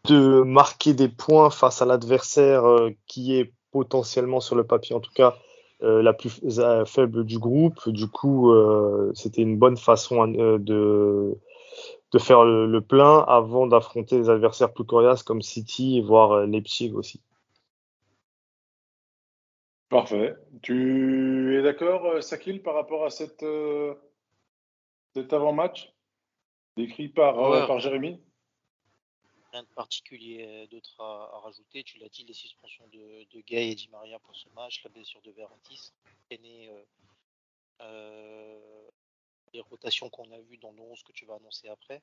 Speaker 4: de marquer des points face à l'adversaire qui est potentiellement sur le papier, en tout cas, la plus euh, faible du groupe. Du coup, euh, c'était une bonne façon euh, de, de faire le, le plein avant d'affronter des adversaires plus coriaces comme City, voire euh, Leipzig aussi.
Speaker 2: Parfait. Tu es d'accord, euh, Sakil, par rapport à cette, euh, cet avant-match? Décrit par, euh, par Jérémy?
Speaker 3: Rien de particulier euh, d'autre à, rajouter. Tu l'as dit, les suspensions de, de Gay et Di Maria pour ce match, la blessure de Verratti, entraîner euh, euh, les rotations qu'on a vues dans le 11 que tu vas annoncer après.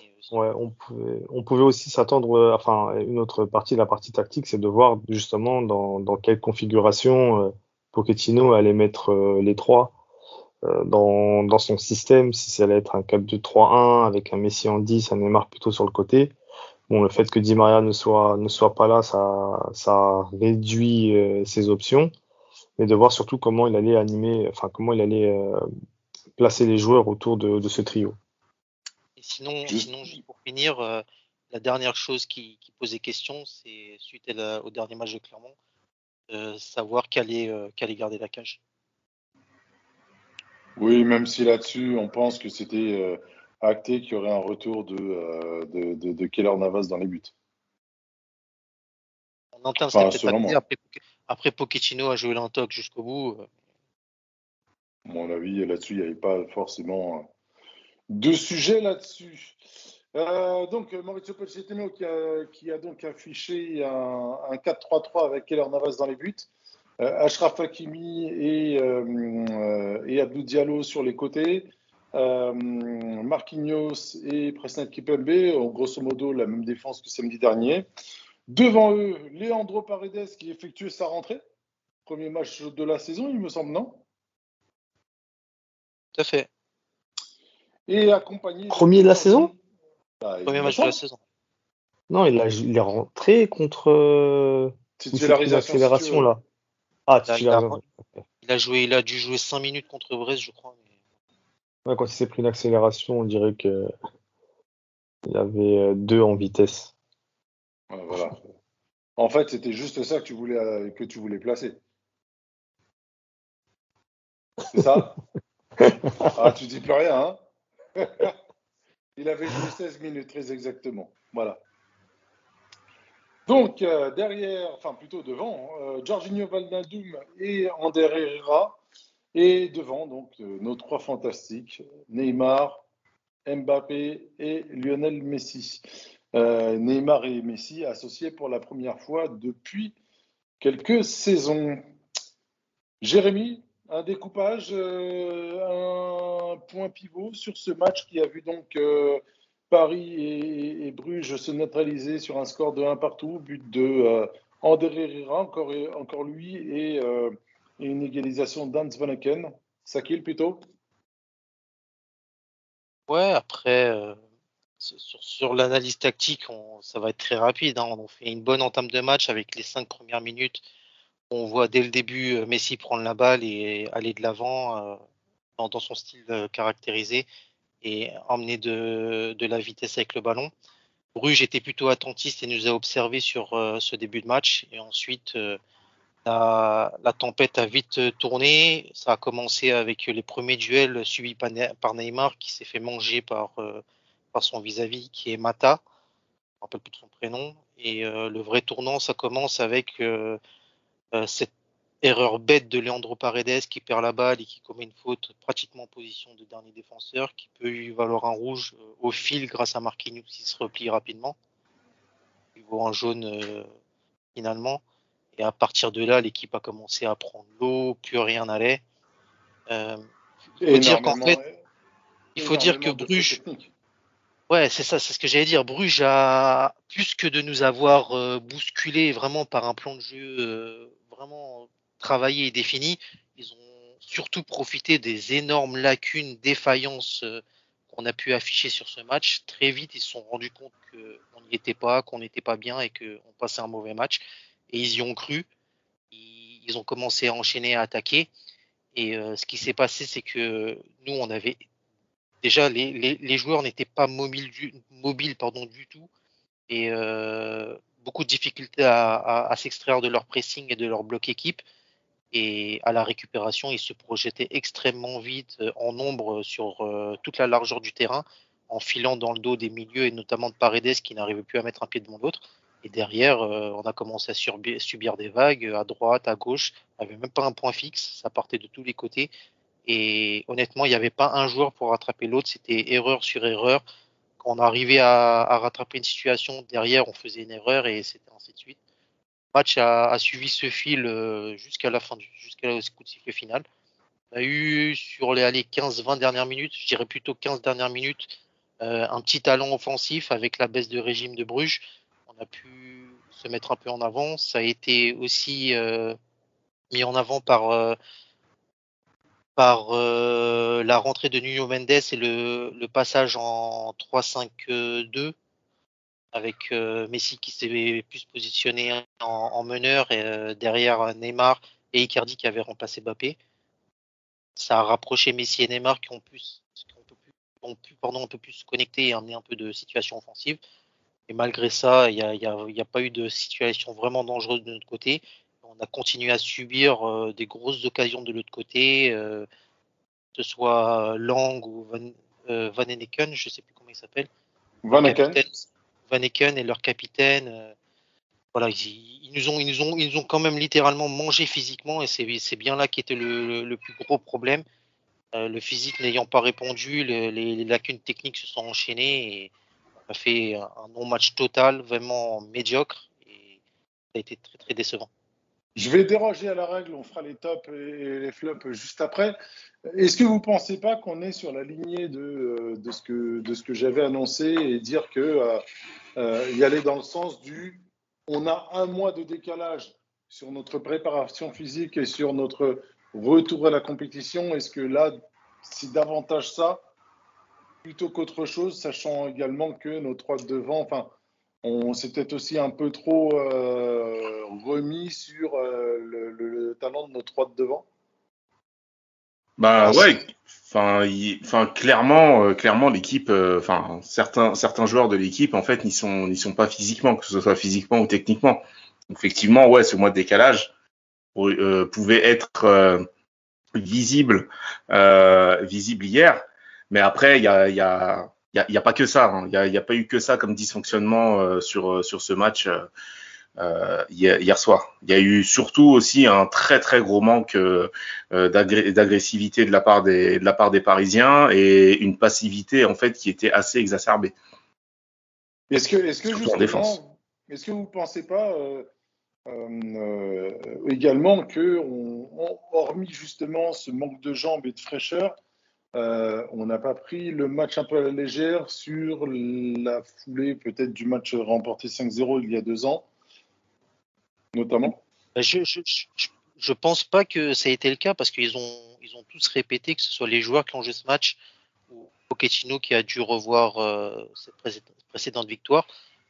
Speaker 3: Et, euh,
Speaker 4: Ouais, on pouvait, on pouvait aussi s'attendre, enfin, une autre partie de la partie tactique, c'est de voir justement dans, quelle configuration euh, Pochettino allait mettre les trois dans, dans son système, si ça allait être un 4-2-3-1 avec un Messi en 10, un Neymar plutôt sur le côté. Bon, le fait que Di Maria ne soit, ne soit pas là, ça, ça réduit euh, ses options, mais de voir surtout comment il allait animer, enfin, comment il allait euh, placer les joueurs autour de, de ce trio.
Speaker 3: Et sinon,
Speaker 2: Juste-
Speaker 3: sinon juste pour finir, euh, la dernière chose qui, qui posait question, c'est suite à la- au dernier match de Clermont, euh, savoir qui allait, euh, qui allait garder la cage.
Speaker 2: Oui, même si là-dessus, on pense que c'était euh, acté qu'il y aurait un retour de, euh, de, de, de Keller Navas dans les buts.
Speaker 3: En interne,
Speaker 2: Enfin,
Speaker 3: peut-être
Speaker 2: moi.
Speaker 3: Après, après Pochettino a joué l'intox jusqu'au bout. euh,
Speaker 2: À mon avis, là-dessus, il n'y avait pas forcément euh, de sujet là-dessus. Euh, donc, Maurizio Pochettino qui a, qui a donc affiché un, un 4-3-3 avec Keller Navas dans les buts, euh, Ashraf Hakimi et, euh, et Abdou Diallo sur les côtés, euh, Marquinhos et Presnel Kipembe, ont grosso modo la même défense que samedi dernier. Devant eux, Leandro Paredes qui effectue sa rentrée. Premier match de la saison, il me semble, non?
Speaker 3: Tout à fait.
Speaker 2: Et accompagné.
Speaker 4: Premier de la saison?
Speaker 2: Bah,
Speaker 3: Premier match de la saison.
Speaker 4: Non, il, a, il est rentré contre.
Speaker 2: Titularisation,
Speaker 4: l'accélération
Speaker 2: si
Speaker 4: là. Ah, titularisation.
Speaker 3: Il a joué, il a dû jouer 5 minutes contre Brest, je crois. mais-
Speaker 4: Ouais, quand il s'est pris une accélération, on dirait que il y avait euh, deux en vitesse.
Speaker 2: Ouais, voilà. En fait, c'était juste ça que tu voulais, euh, que tu voulais placer. C'est ça? [laughs] Ah, tu dis plus rien, hein? [laughs] Il avait joué 16 minutes, très exactement. Voilà. Donc, euh, derrière, enfin plutôt devant, euh, Jorginho et Ander Herrera. Et devant, donc, euh, nos trois fantastiques, Neymar, Mbappé et Lionel Messi. Euh, Neymar et Messi associés pour la première fois depuis quelques saisons. Jérémy, un découpage, euh, un point pivot sur ce match qui a vu donc Paris et, Bruges se neutraliser sur un score de 1 partout, but de Ander Herrera, encore, encore lui, et, et une égalisation d'Hans Van Aken. Sakil plutôt?
Speaker 3: Ouais, après, euh, sur, l'analyse tactique, ça va être très rapide. hein. On fait une bonne entame de match avec les cinq premières minutes. On voit dès le début euh, Messi prendre la balle et aller de l'avant euh, dans, son style caractérisé et emmener de, la vitesse avec le ballon. Bruges était plutôt attentiste et nous a observé sur ce début de match. Et ensuite, la, tempête a vite euh, tourné. Ça a commencé avec les premiers duels subis par, Ne- Neymar qui s'est fait manger par, euh, son vis-à-vis qui est Mata. Je me rappelle plus de son prénom. Et euh, le vrai tournant, ça commence avec cette erreur bête de Leandro Paredes qui perd la balle et qui commet une faute pratiquement en position de dernier défenseur qui peut lui valoir un rouge au fil grâce à Marquinhos qui se replie rapidement. Il vaut un jaune finalement. Et à partir de là, l'équipe a commencé à prendre l'eau, plus rien n'allait. Euh, il faut dire qu'en fait, il faut dire que Bruges. Ouais, c'est ça, c'est ce que j'allais dire. Bruges a, plus que de nous avoir euh, bousculé vraiment par un plan de jeu euh, vraiment travaillé et défini, ils ont surtout profité des énormes lacunes, défaillances euh, qu'on a pu afficher sur ce match. Très vite, ils se sont rendus compte qu'on n'y était pas, qu'on n'était pas bien et qu'on passait un mauvais match. Et ils y ont cru. Ils, ont commencé à enchaîner, à attaquer. Et euh, ce qui s'est passé, c'est que nous, on avait déjà les, joueurs n'étaient pas mobiles du, tout et euh, beaucoup de difficultés à, s'extraire de leur pressing et de leur bloc équipe et à la récupération ils se projetaient extrêmement vite euh, en nombre sur toute la largeur du terrain en filant dans le dos des milieux et notamment de Paredes qui n'arrivait plus à mettre un pied devant l'autre et derrière euh, on a commencé à subir, des vagues à droite à gauche on n'avait même pas un point fixe ça partait de tous les côtés et honnêtement, il n'y avait pas un joueur pour rattraper l'autre. C'était erreur sur erreur. Quand on arrivait à, rattraper une situation, derrière, on faisait une erreur et c'était ainsi de suite. Le match a, suivi ce fil euh, jusqu'à la fin, jusqu'à coup de final. On a eu sur les 15-20 dernières minutes, je dirais plutôt 15 dernières minutes, euh, un petit talent offensif avec la baisse de régime de Bruges. On a pu se mettre un peu en avant. Ça a été aussi euh, mis en avant par euh, euh, la rentrée de Nuno Mendes et le, passage en 3-5-2 avec Messi qui s'est plus positionné en, en meneur et derrière Neymar et Icardi qui avait remplacé Mbappé. Ça a rapproché Messi et Neymar qui ont pu, qui ont pu, un peu plus se connecter et amener un peu de situation offensive. Et malgré ça, il n'y a, y a, y a, pas eu de situation vraiment dangereuse de notre côté on a continué à subir euh, des grosses occasions de l'autre côté, euh, que ce soit Lang ou Van, euh, Van Eneken, je ne sais plus comment il s'appelle.
Speaker 2: Van Eken.
Speaker 3: Van Eken et leur capitaine. euh, voilà, ils, ils nous ont, ils nous ont, ils nous ont quand même littéralement mangé physiquement et c'est bien là qui était le, le, le plus gros problème. Le physique n'ayant pas répondu, le- les, les lacunes techniques se sont enchaînées et a fait un, non-match total, vraiment médiocre et ça a été très très décevant.
Speaker 2: Je vais déroger à la règle, on fera les tops et les flops juste après. Est-ce que vous ne pensez pas qu'on est sur la lignée de, euh, ce que, j'avais annoncé et dire que euh, euh, y aller dans le sens du on a un mois de décalage sur notre préparation physique et sur notre retour à la compétition Est-ce que là, c'est davantage ça plutôt qu'autre chose, sachant également que nos trois de devant, enfin, on s'est peut-être aussi un peu trop euh, remis sur euh, le, le- le talent de nos trois de devant.
Speaker 5: Bah
Speaker 3: Ah,
Speaker 5: ouais, enfin, il- enfin clairement, euh, clairement l'équipe, euh, enfin certains certains joueurs de l'équipe en fait n'y sont n'y sont pas physiquement, que ce soit physiquement ou techniquement. Donc, effectivement, ouais, ce mois de décalage euh, pouvait être euh, visible euh, visible hier, mais après il y a y a y a, il y a pas que ça, hein. il y a il y a pas eu que ça comme dysfonctionnement euh, sur euh, sur ce match. euh, euh, hier, hier soir. Il y a eu surtout aussi un très très gros manque euh, euh, d'agressivité de la part des de la part des Parisiens et une passivité en fait qui était assez exacerbée.
Speaker 2: Est-ce que, est-ce que
Speaker 5: Surtout en défense.
Speaker 2: justement, est-ce que vous ne pensez pas euh, euh, euh, également que, on, on- hormis justement ce manque de jambes et de fraîcheur, euh, on n'a pas pris le match un peu à la légère sur la foulée peut-être du match remporté 5-0 il y a deux ans, notamment
Speaker 3: Bah, Je, je pense pas que ça a été le cas parce qu'ils ont, tous répété, que ce soit les joueurs qui ont joué ce match ou Pochettino qui a dû revoir euh, cette précé- précédente victoire.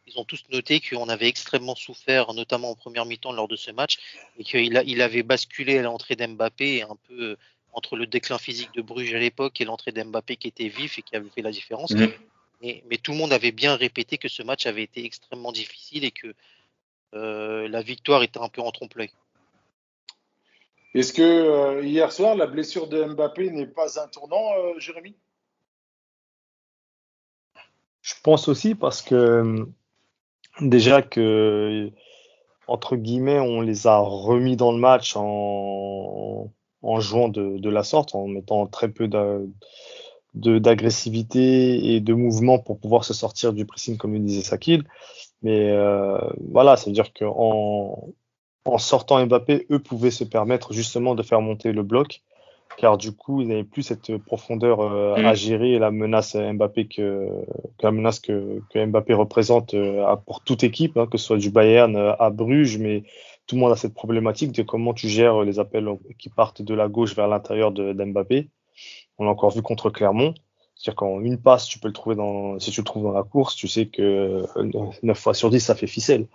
Speaker 3: Ils ont tous noté qu'on avait extrêmement souffert, notamment en première mi-temps lors de ce match, et qu'il avait basculé à l'entrée d'Mbappé un peu entre le déclin physique de Bruges à l'époque et l'entrée d'Mbappé qui était vif et qui avait fait la différence.
Speaker 5: Mhm.
Speaker 3: Mais, mais tout le monde avait bien répété que ce match avait été extrêmement difficile et que euh, la victoire était un peu en trompe-l'œil.
Speaker 2: Est-ce que euh, hier soir, la blessure de Mbappé n'est pas un tournant, euh, Jérémy?
Speaker 4: Je pense aussi parce que déjà que entre guillemets on les a remis dans le match en, en jouant de, de la sorte, en mettant très peu d'agressivité et de mouvement pour pouvoir se sortir du pressing comme le disait Sakil. Mais euh, voilà, c'est-à-dire qu'en en sortant Mbappé, eux pouvaient se permettre justement de faire monter le bloc, car du coup, ils n'avaient plus cette profondeur euh,
Speaker 5: Mm.
Speaker 4: à gérer la menace Mbappé que, que la menace que, que Mbappé représente euh, pour toute équipe, hein, que ce soit du Bayern à Bruges, mais tout le monde a cette problématique de comment tu gères les appels qui partent de la gauche vers l'intérieur d'Mbappé. On l'a encore vu contre Clermont. C'est-à-dire qu'en une passe, tu peux le trouver dans, si tu le trouves dans la course, tu sais que euh, 9 fois sur 10, ça fait ficelle.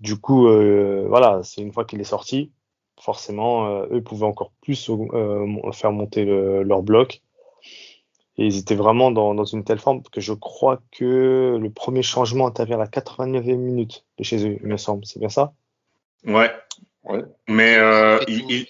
Speaker 4: Du coup, euh, voilà, c'est une fois qu'il est sorti, forcément, euh, eux pouvaient encore plus euh, faire monter le- leur bloc. Et ils étaient vraiment dans, dans une telle forme que je crois que le premier changement intervient à la 89e minute de chez eux, il me semble. C'est bien ça?
Speaker 5: Ouais.
Speaker 2: Ouais.
Speaker 5: Mais euh, il, il,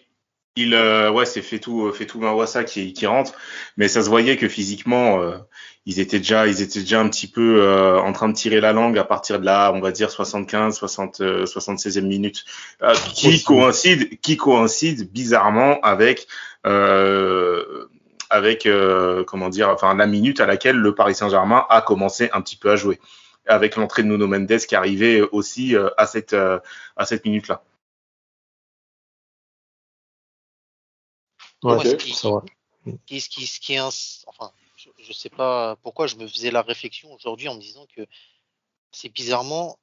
Speaker 5: il, euh, ouais, c'est fait tout, fait tout qui, qui rentre. Mais ça se voyait que physiquement, euh, ils étaient déjà, ils étaient déjà un petit peu euh, en train de tirer la langue à partir de là, on va dire 75, 60, euh, 76e minute, euh, qui
Speaker 4: Aussi.
Speaker 5: coïncide, qui coïncide bizarrement avec, euh, avec, euh, comment dire, enfin la minute à laquelle le Paris Saint-Germain a commencé un petit peu à jouer, avec l'entrée de Nuno Mendes qui arrivait aussi euh, à cette, euh, à cette minute-là.
Speaker 4: Ouais,
Speaker 3: Moi, ce qui-
Speaker 4: c'est vrai.
Speaker 3: qui, ce qui, ce qui est ins- enfin, je, je sais pas pourquoi je me faisais la réflexion aujourd'hui en me disant que c'est bizarrement,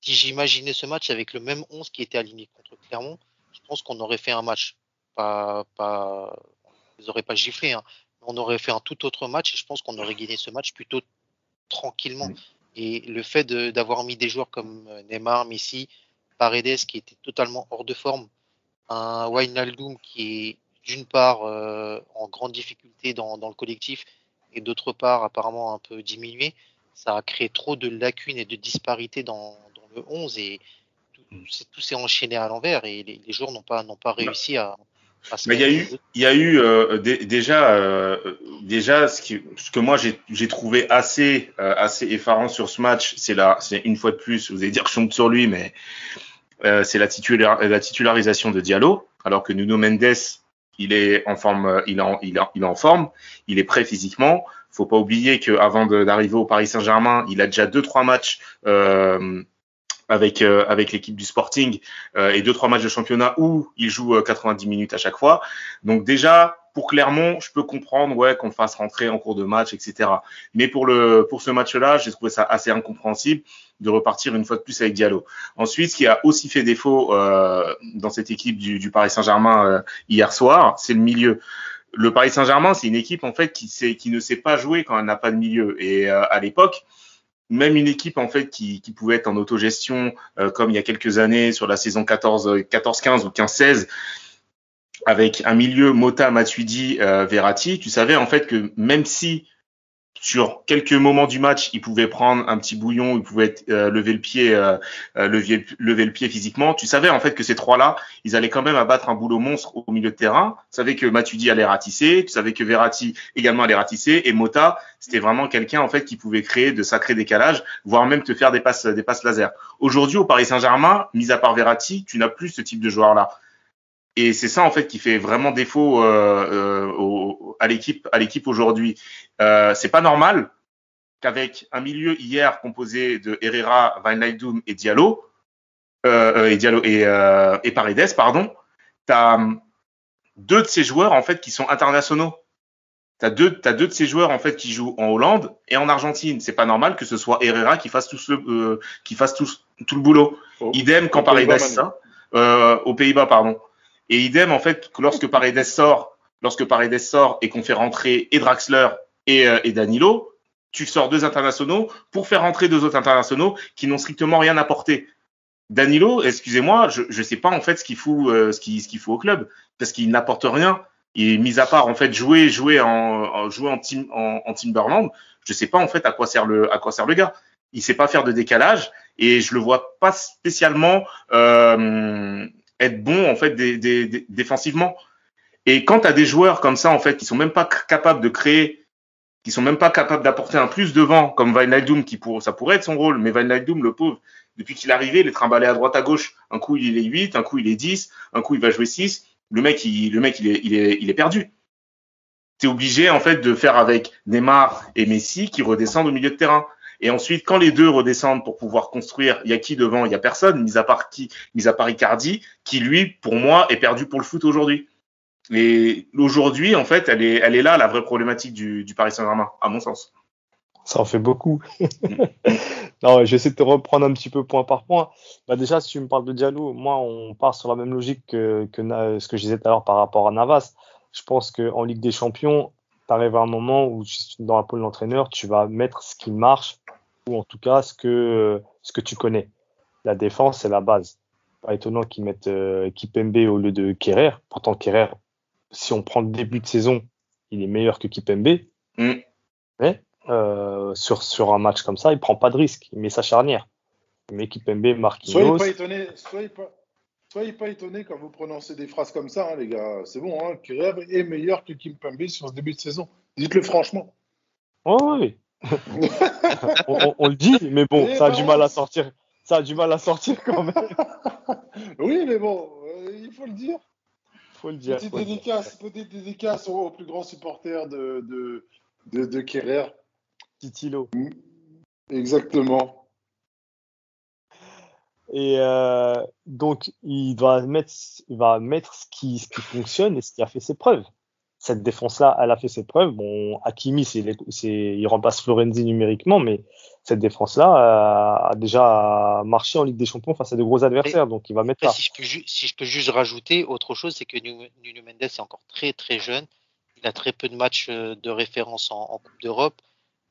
Speaker 3: si j'imaginais ce match avec le même 11 qui était aligné contre Clermont, je pense qu'on aurait fait un match. Pas, pas, on les aurait pas giflé, hein, mais on aurait fait un tout autre match et je pense qu'on aurait gagné ce match plutôt tranquillement. Et le fait de- d'avoir mis des joueurs comme euh, Neymar, Messi, Paredes qui était totalement hors de forme, un Wijnaldum qui est d'une part euh, en grande difficulté dans, dans le collectif et d'autre part apparemment un peu diminué, ça a créé trop de lacunes et de disparités dans, dans le 11 et tout, c'est- tout s'est enchaîné à l'envers et les, les joueurs n'ont pas, n'ont pas réussi à,
Speaker 5: Mais il y a eu, il y a eu euh, dé- déjà, euh, déjà ce, qui, ce que moi j'ai j'ai trouvé assez, euh, assez effarant sur ce match, c'est là, c'est une fois de plus, vous allez dire que je tombe sur lui, mais euh, c'est la titularisation de Diallo, alors que Nuno Mendes, il est en forme, euh, il est en, il est en- il est en forme, il est prêt physiquement. Faut pas oublier qu'avant d'arriver au Paris Saint-Germain, il a déjà deux trois matchs. Euh, avec euh, avec l'équipe du Sporting euh, et deux trois matchs de championnat où il joue euh, 90 minutes à chaque fois. Donc déjà pour Clermont, je peux comprendre ouais qu'on fasse rentrer en cours de match, etc. Mais pour le pour ce match-là, j'ai trouvé ça assez incompréhensible de repartir une fois de plus avec Diallo. Ensuite, ce qui a aussi fait défaut euh, dans cette équipe du, du Paris Saint-Germain euh, hier soir, c'est le milieu. Le Paris Saint-Germain, c'est une équipe en fait qui, sait, qui ne sait pas jouer quand elle n'a pas de milieu. Et euh, à l'époque, même une équipe en fait qui, qui pouvait être en autogestion, euh, comme il y a quelques années sur la saison 14, 14-15 ou 15-16, avec un milieu Mota, Matuidi, euh, Verratti, tu savais en fait que même si sur quelques moments du match, il pouvait prendre un petit bouillon, il pouvait euh, lever le pied, euh, euh, lever, lever le pied physiquement. Tu savais en fait que ces trois-là, ils allaient quand même abattre un boulot monstre au milieu de terrain. Tu savais que Matuidi allait ratisser, tu savais que Verratti également allait ratisser, et Mota, c'était vraiment quelqu'un en fait qui pouvait créer de sacrés décalages, voire même te faire des passes, des passes laser. Aujourd'hui, au Paris Saint-Germain, mis à part Verratti, tu n'as plus ce type de joueur-là. Et c'est ça en fait qui fait vraiment défaut euh, euh, au, à l'équipe, à l'équipe aujourd'hui. Euh, c'est pas normal qu'avec un milieu hier composé de Herrera, Wijnaldum et Diallo, euh, et Diallo et, et Paredes, pardon, t'as deux de ces joueurs en fait qui sont internationaux. T'as deux, t'as deux de ces joueurs en fait qui jouent en Hollande et en Argentine. C'est pas normal que ce soit Herrera qui fasse tout le, euh, qui fasse tout, tout le boulot.
Speaker 2: Oh.
Speaker 5: Idem quand Paredes ça, euh, aux Pays-Bas pardon. Et idem en fait que lorsque Paredes sort, lorsque Paredes sort et qu'on fait rentrer et Draxler et, euh, et Danilo, tu sors deux internationaux pour faire rentrer deux autres internationaux qui n'ont strictement rien apporté. Danilo, excusez-moi, je ne sais pas en fait ce qu'il fout, euh, ce qu'il ce qu'il fout au club parce qu'il n'apporte rien. Et mis à part en fait jouer jouer en, jouer en team en, en Timberland, je sais pas en fait à quoi sert le à quoi sert le gars. Il sait pas faire de décalage et je le vois pas spécialement euh, être bon en fait des, défensivement. Et quand tu as des joueurs comme ça en fait qui sont même pas capables de créer, qui sont même pas capables d'apporter un plus devant, comme Wijnaldum qui pour ça pourrait être son rôle, mais Wijnaldum le pauvre, depuis qu'il est arrivé, il est trimballé à droite à gauche. Un coup il est 8, un coup il est 10, un coup il va jouer 6. Le mec il le mec il est il est il est perdu. Tu es obligé en fait de faire avec Neymar et Messi qui redescendent au milieu de terrain. Et ensuite, quand les deux redescendent pour pouvoir construire, il y a qui devant Il y a personne, mis à part qui Mis à part Icardi, qui lui, pour moi, est perdu pour le foot aujourd'hui. Et aujourd'hui, en fait, elle est, elle est là la vraie problématique du, du Paris Saint-Germain, à mon sens.
Speaker 4: Ça en fait beaucoup. [laughs] [laughs] non, je vais essayer de te reprendre un petit peu point par point. Bah déjà, si tu me parles de Diallo, moi, on part sur la même logique que, ce que je disais tout à l'heure par rapport à Navas. Je pense qu'en Ligue des Champions, tu arrives à un moment où, dans la peau de l'entraîneur, tu vas mettre ce qui marche, ou en tout cas ce que, ce que tu connais. La défense, c'est la base. Pas étonnant qu'ils mettent euh, Kipembe au lieu de Kerrer. Pourtant, Kerrer, si on prend le début de saison, il est meilleur que Kipembe.
Speaker 5: Mm.
Speaker 4: Mais euh, sur, sur un match comme ça, il prend pas de risque. Il met sa charnière. Il met Kipembe,
Speaker 2: Soyez
Speaker 4: Marquinhos.
Speaker 2: pas étonnés, soyez pas, soyez pas étonnés quand vous prononcez des phrases comme ça, hein, les gars. C'est bon, hein. Kerrer est meilleur que Kim Pembe sur ce début de saison. Dites-le franchement.
Speaker 4: Oh, oui. On, on- on le dit, mais bon,
Speaker 2: Eh
Speaker 4: ça a du mal à sortir. Ça a du mal à sortir quand même. [laughs]
Speaker 2: Oui, mais bon, euh, il faut le dire.
Speaker 4: Faut le dire.
Speaker 2: Petite
Speaker 4: faut le dire.
Speaker 2: dédicace, petite dédicace au, au plus grand supporter de, de, de, de Kerrer.
Speaker 4: Titilo.
Speaker 2: Exactement.
Speaker 4: Et euh, donc, il va mettre, il va mettre ce qui, ce qui fonctionne et ce qui a fait ses preuves. Cette défense-là, elle a fait ses preuves. Bon, Hakimi, c'est, il remplace Florenzi numériquement, mais cette défense-là euh, a déjà marché en Ligue des Champions face à de gros adversaires. Donc, il va mettre là.
Speaker 3: si, je peux ju- si je peux juste rajouter autre chose, c'est que Nuno Mendes est encore très très jeune. Il a très peu de matchs euh, de référence en, en Coupe d'Europe.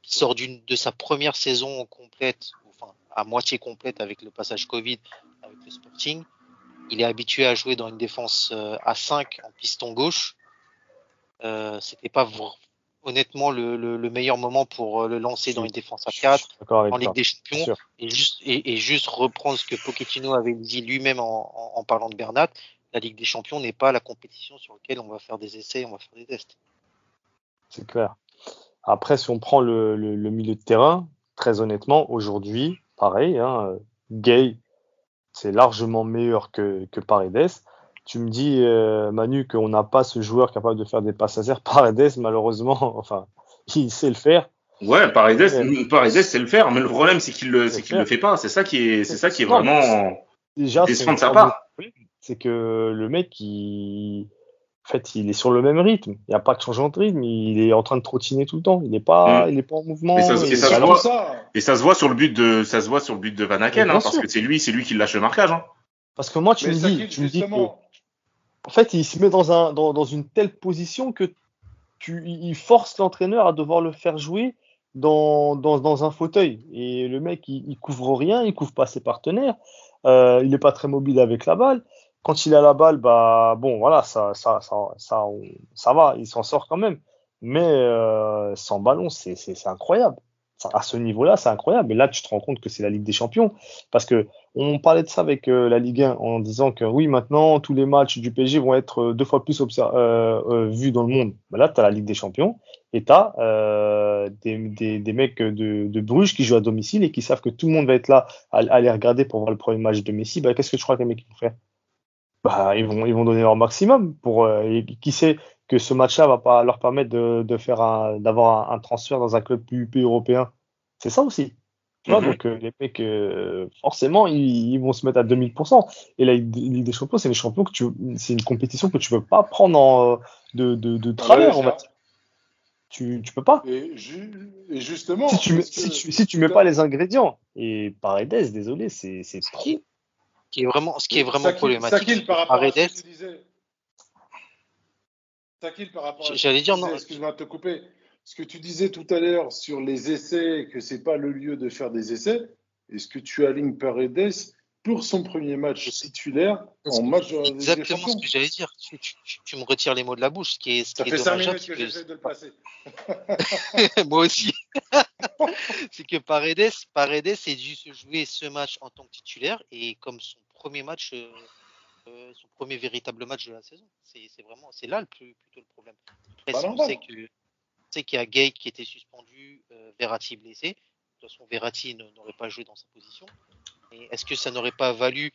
Speaker 3: Il sort d'une de sa première saison complète, enfin à moitié complète avec le passage Covid avec le Sporting. Il est habitué à jouer dans une défense euh, à 5 en piston gauche. Euh, C'était pas honnêtement le, le- le meilleur moment pour euh, le lancer dans une défense à
Speaker 4: Je
Speaker 3: 4
Speaker 4: suis d'accord avec
Speaker 3: en. Ligue des Champions et juste, et, et juste reprendre ce que Pochettino avait dit lui-même en, en, en parlant de Bernat, la Ligue des Champions n'est pas la compétition sur laquelle on va faire des essais, on va faire des tests.
Speaker 4: C'est clair. Après, si on prend le, le, le milieu de terrain, très honnêtement, aujourd'hui, pareil, hein, Gay, c'est largement meilleur que, que Paredes. Tu me dis, euh, Manu, qu'on n'a pas ce joueur capable de faire des passes laser. [laughs] Paredes, malheureusement, [laughs] enfin, il sait le faire.
Speaker 5: Ouais, Paredes, Paredes sait le faire, mais le problème, c'est qu'il le, c'est qu'il le fait pas. C'est ça qui est, c'est ça qui est vraiment
Speaker 4: Déjà,
Speaker 5: décevant de
Speaker 4: c'est
Speaker 5: sa part.
Speaker 4: c'est que le mec, il... en fait, il est sur le même rythme. Il n'y a pas de changement de rythme. Il est en train de trottiner tout le temps. Il n'est pas,
Speaker 5: Mm.
Speaker 4: il est pas en mouvement.
Speaker 5: Et ça- et se voit.
Speaker 2: pour ça.
Speaker 5: Et ça se voit sur le but de, ça se voit sur le but de Van Aken, hein, parce que c'est lui, c'est lui qui lâche le marquage. Hein.
Speaker 4: Parce que moi, tu
Speaker 2: Mais
Speaker 4: me dis, tu me dis que, en fait, il se met dans un, dans, dans une telle position que tu, il force l'entraîneur à devoir le faire jouer dans, dans, dans un fauteuil. Et le mec, il, il couvre rien, il couvre pas ses partenaires. Euh, il n'est pas très mobile avec la balle. Quand il a la balle, bah bon, voilà, ça, ça, ça, ça, ça va, il s'en sort quand même. Mais euh, sans ballon, c'est incroyable. À ce niveau-là, c'est incroyable. Et là, tu te rends compte que c'est la Ligue des Champions. Parce que on parlait de ça avec euh, la Ligue 1 en disant que oui, maintenant, tous les matchs du PSG vont être euh, deux fois plus euh, vus dans le monde. Mais là, tu as la Ligue des Champions et tu as des, mecs de, Bruges qui jouent à domicile et qui savent que tout le monde va être là à, les regarder pour voir le premier match de Messi. Bah, Qu'est-ce que tu crois que les mecs vont faire? Bah, ils, vont, donner leur maximum. Pour, qui sait que ce match-là va pas leur permettre d'avoir un, transfert dans un club PUP européen. C'est ça aussi. Tu vois,
Speaker 5: Mhm.
Speaker 4: donc euh, les mecs, euh, forcément, ils, ils vont se mettre à 2000%. Et la Ligue des Champions, c'est une champions que tu, c'est une compétition que tu peux pas prendre en, de, de, de travers,
Speaker 2: Ouais.
Speaker 4: Tu, tu peux pas.
Speaker 2: Et, ju- et justement,
Speaker 4: Si tu, mets, si tu, si tu mets pas les ingrédients. Et Paredes, désolé, c'est, c'est trop.
Speaker 3: Qui est vraiment, ce qui est vraiment
Speaker 2: Sakil-
Speaker 3: problématique,
Speaker 2: Sakil, par rapport à ce
Speaker 3: Paredes,
Speaker 2: que tu disais. Sakil, par rapport à ce que
Speaker 3: J'allais dire, non.
Speaker 2: excuse-moi de te couper. Ce que tu disais tout à l'heure sur les essais, que c'est pas le lieu de faire des essais, est-ce que tu alignes Paredes pour son premier match titulaire en match de
Speaker 3: exactement ce que j'allais dire. Tu, tu- tu- tu me retires les mots de la bouche, ce qui est, ce
Speaker 2: Ça
Speaker 3: qui
Speaker 2: fait
Speaker 3: est
Speaker 2: cinq
Speaker 3: dommageable,
Speaker 2: minutes que
Speaker 3: c'est
Speaker 2: j'essaie de le passer. [laughs]
Speaker 3: Moi aussi. [laughs] c'est que Paredes, Paredes est dû se jouer ce match en tant que titulaire et comme son premier match, euh, euh, son premier véritable match de la saison. C'est vraiment, c'est là le plus, plutôt le problème. Après, si on sait que, sait qu'il y a Gay qui était suspendu, euh, Verratti blessé. De toute façon, Verratti n'aurait pas joué dans sa position. Est-ce que ça n'aurait pas valu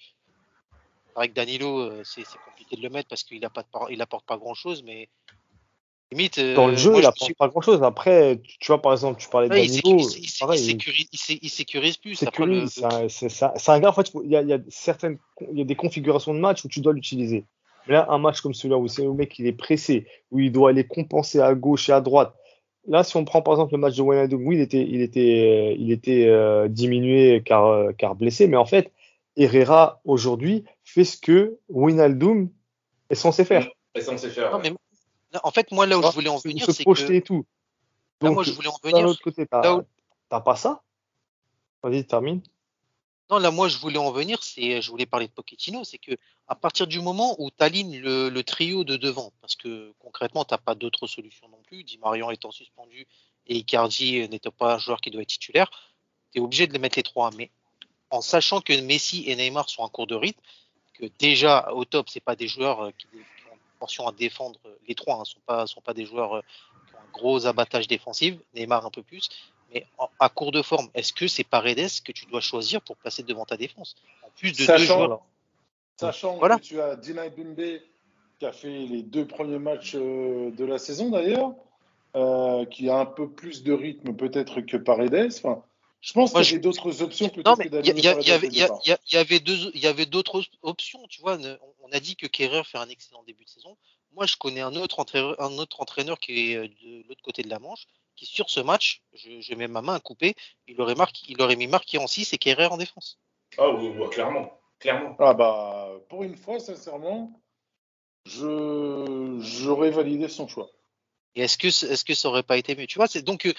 Speaker 3: avec Danilo, euh, c'est compliqué de le mettre parce qu'il apporte pas, il apporte pas grand chose, mais limite. euh,
Speaker 4: Dans le jeu,
Speaker 3: moi,
Speaker 4: il
Speaker 3: je
Speaker 4: apporte
Speaker 3: suis-
Speaker 4: pas grand chose. Après, tu vois, par exemple, tu parlais de
Speaker 3: Ouais,
Speaker 4: Danilo.
Speaker 3: il, sécurise, il plus.
Speaker 4: Sécurise. C'est un, gars, en fait, il y a, il y a certaines, il y a des configurations de match où tu dois l'utiliser. Mais là, un match comme celui-là où c'est le mec, il est pressé, où il doit aller compenser à gauche et à droite. Là, si on prend par exemple le match de Wijnaldum, oui, il était, il était, euh, il était euh, diminué car, euh, car blessé, mais en fait, Herrera aujourd'hui fait ce que Wijnaldum est censé faire.
Speaker 5: On sait faire.
Speaker 3: Non, mais là, en fait, moi, là où je voulais en
Speaker 4: se-
Speaker 3: venir,
Speaker 4: se
Speaker 3: c'est
Speaker 4: projeter
Speaker 3: que
Speaker 4: et tout.
Speaker 3: là, moi, je voulais en
Speaker 4: d'un
Speaker 3: venir.
Speaker 4: autre côté, t'as
Speaker 3: là où-
Speaker 4: t'as pas ça? Vas-y, termine.
Speaker 3: Non, là, moi, je voulais en venir, c'est, je voulais parler de Pochettino, c'est que à partir du moment où tu alignes le, trio de devant, parce que concrètement, t'as pas d'autre solution non plus, Di Marion étant suspendu et Icardi n'étant pas un joueur qui doit être titulaire, tu es obligé de les mettre les trois. Mais en sachant que Messi et Neymar sont en cours de rythme, que déjà au top, c'est pas des joueurs euh, qui, ont une portion à défendre, euh, les trois ne sont, pas, sont pas des joueurs euh, qui ont un gros abattage défensif, Neymar un peu plus. Mais à court de forme, est-ce que c'est Paredes que tu dois choisir pour placer devant ta défense En plus de deux
Speaker 2: Sachant-
Speaker 3: joueurs.
Speaker 2: Sachant
Speaker 3: Voilà.
Speaker 2: que tu as Dinay Bimbe qui a fait les deux premiers matchs euh, de la saison d'ailleurs, euh, qui a un peu plus de rythme peut-être que Paredes. Enfin, je pense qu'il y avait d'autres options peut-être que
Speaker 3: il y, avait- d'autres op- options, tu vois. On a dit que Kerrer fait un excellent début de saison. Moi, je connais un autre entraîneur, un autre entraîneur qui est euh, de l'autre côté de la Manche, qui sur ce match, je, je mets ma main à couper, il aurait, marqué, il aurait mis Marquis en 6 et Kerrer en défense.
Speaker 5: Ah oui, oui, clairement. Clairement.
Speaker 2: Ah bah, pour une fois, sincèrement, je j'aurais validé son choix.
Speaker 3: Et est-ce que, est-ce que ça aurait pas été mieux? Tu vois, c'est donc euh,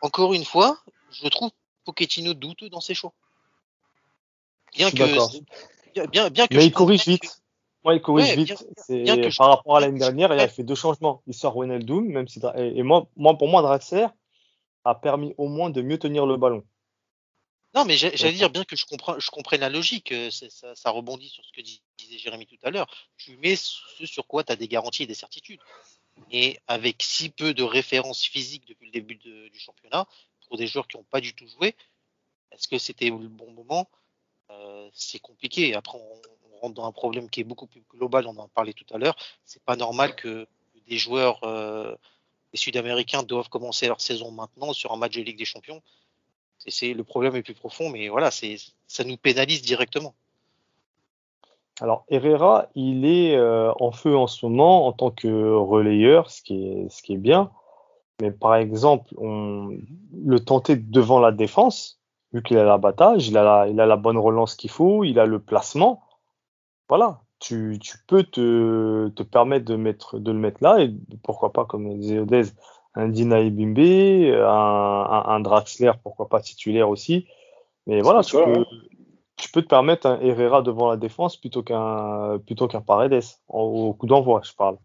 Speaker 3: encore une fois, je trouve Pochettino douteux dans ses choix. Bien
Speaker 4: Je suis
Speaker 3: que, bien, bien, bien que
Speaker 4: Mais
Speaker 3: je
Speaker 4: il corrige vite. Ouais, il corrige
Speaker 3: Ouais,
Speaker 4: vite.
Speaker 3: bien-
Speaker 4: par rapport à l'année dernière, il a fait deux changements. Il sort Wijnaldum, même si et, et moi, moi, pour moi, Draxler a permis au moins de mieux tenir le ballon.
Speaker 3: Non, mais j'allais dire bien que je comprends, je comprenne la logique. euh, Ça, ça rebondit sur ce que dis- disait Jérémy tout à l'heure. Tu mets ce sur quoi tu as des garanties et des certitudes. Et avec si peu de références physiques depuis le début de- du championnat, pour des joueurs qui n'ont pas du tout joué, est-ce que c'était le bon moment Euh, C'est compliqué. Après, on, rentre dans un problème qui est beaucoup plus global. On en parlait tout à l'heure. C'est pas normal que des joueurs, euh, Sud-Américains, doivent commencer leur saison maintenant sur un match de Ligue des Champions. Le problème est plus profond, mais voilà, ça nous pénalise directement.
Speaker 4: Alors, Herrera, il est euh, en feu en ce moment en tant que relayeur, ce qui est, bien. Mais par exemple, le tenter devant la défense, vu qu'il a l'abattage, il a la, il a la bonne relance qu'il faut, il a le placement. Voilà, tu, tu peux te, te permettre de, mettre, de le mettre là, et pourquoi pas, comme disait Odez, un Dina Ibimbe, un, un, un Draxler, pourquoi pas titulaire aussi. Mais voilà, tu
Speaker 2: ça,
Speaker 4: peux,
Speaker 2: hein?
Speaker 4: tu peux te permettre un Herrera devant la défense plutôt qu'un plutôt qu'un Paredes au coup d'envoi, je parle.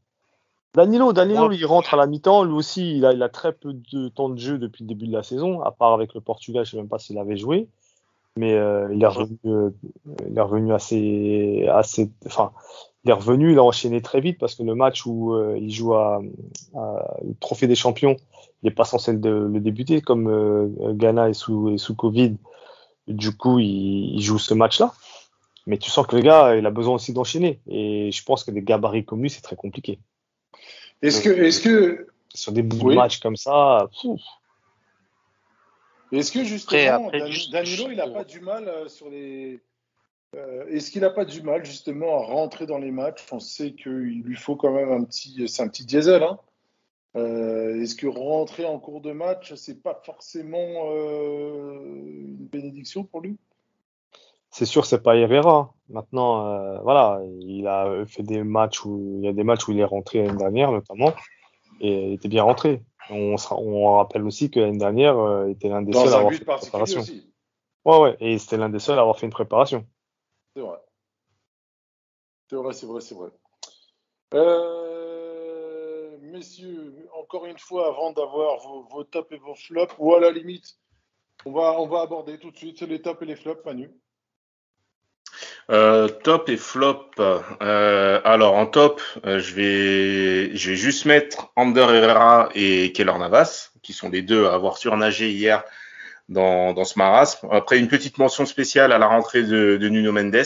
Speaker 4: Danilo, Danilo, il rentre à la mi-temps, lui aussi, il a, il a très peu de temps de jeu depuis le début de la saison, à part avec le Portugal, je sais même pas s'il avait joué, mais euh, il est revenu, euh, il est revenu assez, assez, enfin, il est revenu, il a enchaîné très vite parce que le match où euh, il joue à, à- le Trophée des Champions, il n'est pas censé le, le débuter comme Ghana est sous, est sous Covid. Du coup, il, il joue ce match-là. Mais tu sens que le gars, il a besoin aussi d'enchaîner. Et je pense que des gabarits comme lui, c'est très compliqué.
Speaker 2: Est-ce que, est-ce que,
Speaker 4: Sur des bouts
Speaker 2: Oui.
Speaker 4: de match comme ça,
Speaker 2: est-ce que justement,
Speaker 3: après,
Speaker 2: Dan-
Speaker 3: juste-
Speaker 2: Danilo, il n'a pas du mal euh, sur les. euh, est-ce qu'il n'a pas du mal justement à rentrer dans les matchs? On sait qu'il lui faut quand même un petit, c'est un petit diesel. Hein Euh, est-ce que rentrer en cours de match, c'est pas forcément euh, une bénédiction pour lui?
Speaker 4: C'est sûr, c'est pas Herrera. Maintenant, euh, voilà, il a fait des matchs où il y a des matchs où il est rentré l'année dernière, notamment, et il était bien rentré. On, on rappelle aussi que l'année dernière, euh, il était l'un des
Speaker 2: Dans
Speaker 4: seuls à avoir fait une préparation.
Speaker 2: aussi.
Speaker 4: Ouais, ouais, et c'était l'un des seuls à avoir fait une préparation.
Speaker 2: C'est vrai. C'est vrai, c'est vrai, c'est vrai. Euh, messieurs, encore une fois, avant d'avoir vos, vos tops et vos flops, ou à la limite, on va, on va aborder tout de suite les tops et les flops, Manu.
Speaker 5: Euh, top et flop. Euh, alors en top, euh, je vais je vais juste mettre Ander Herrera et Keller Navas, qui sont les deux à avoir surnagé hier dans, dans ce marasme. Après une petite mention spéciale à la rentrée de, de Nuno Mendes,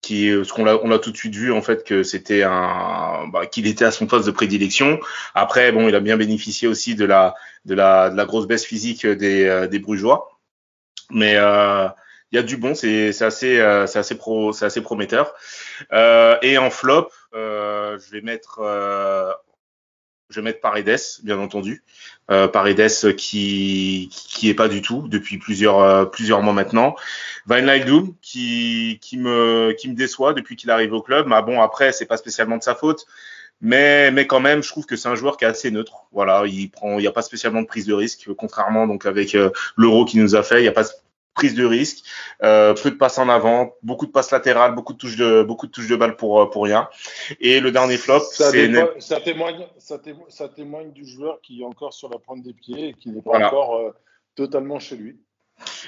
Speaker 5: qui euh, ce qu'on l'a on l'a tout de suite vu en fait que c'était un bah, qu'il était à son poste de prédilection. Après bon, il a bien bénéficié aussi de la de la de la grosse baisse physique des euh, des Brugeois, mais euh, il y a du bon, c'est assez euh, assez pro assez prometteur. Euh, et en flop, euh, je vais mettre euh, je vais mettre Paredes, bien entendu. Euh, Paredes qui qui est pas du tout depuis plusieurs euh, plusieurs mois maintenant. Van Wijnaldum qui qui me qui me déçoit depuis qu'il arrive au club. Mais bon après c'est pas spécialement de sa faute. Mais, mais quand même, je trouve que c'est un joueur qui est assez neutre. Voilà, il prend, il n'y a pas spécialement de prise de risque, contrairement donc avec l'Euro qui nous a fait, il n'y a pas prise de risque, euh, peu de passes en avant, beaucoup de passes latérales, beaucoup de touches de, beaucoup de touches de balles pour euh, pour rien. Et le dernier flop,
Speaker 2: ça, témoigne, ça, témo- ça témoigne du joueur qui est encore sur la pointe des pieds et qui n'est pas
Speaker 5: Voilà.
Speaker 2: encore euh, totalement chez lui.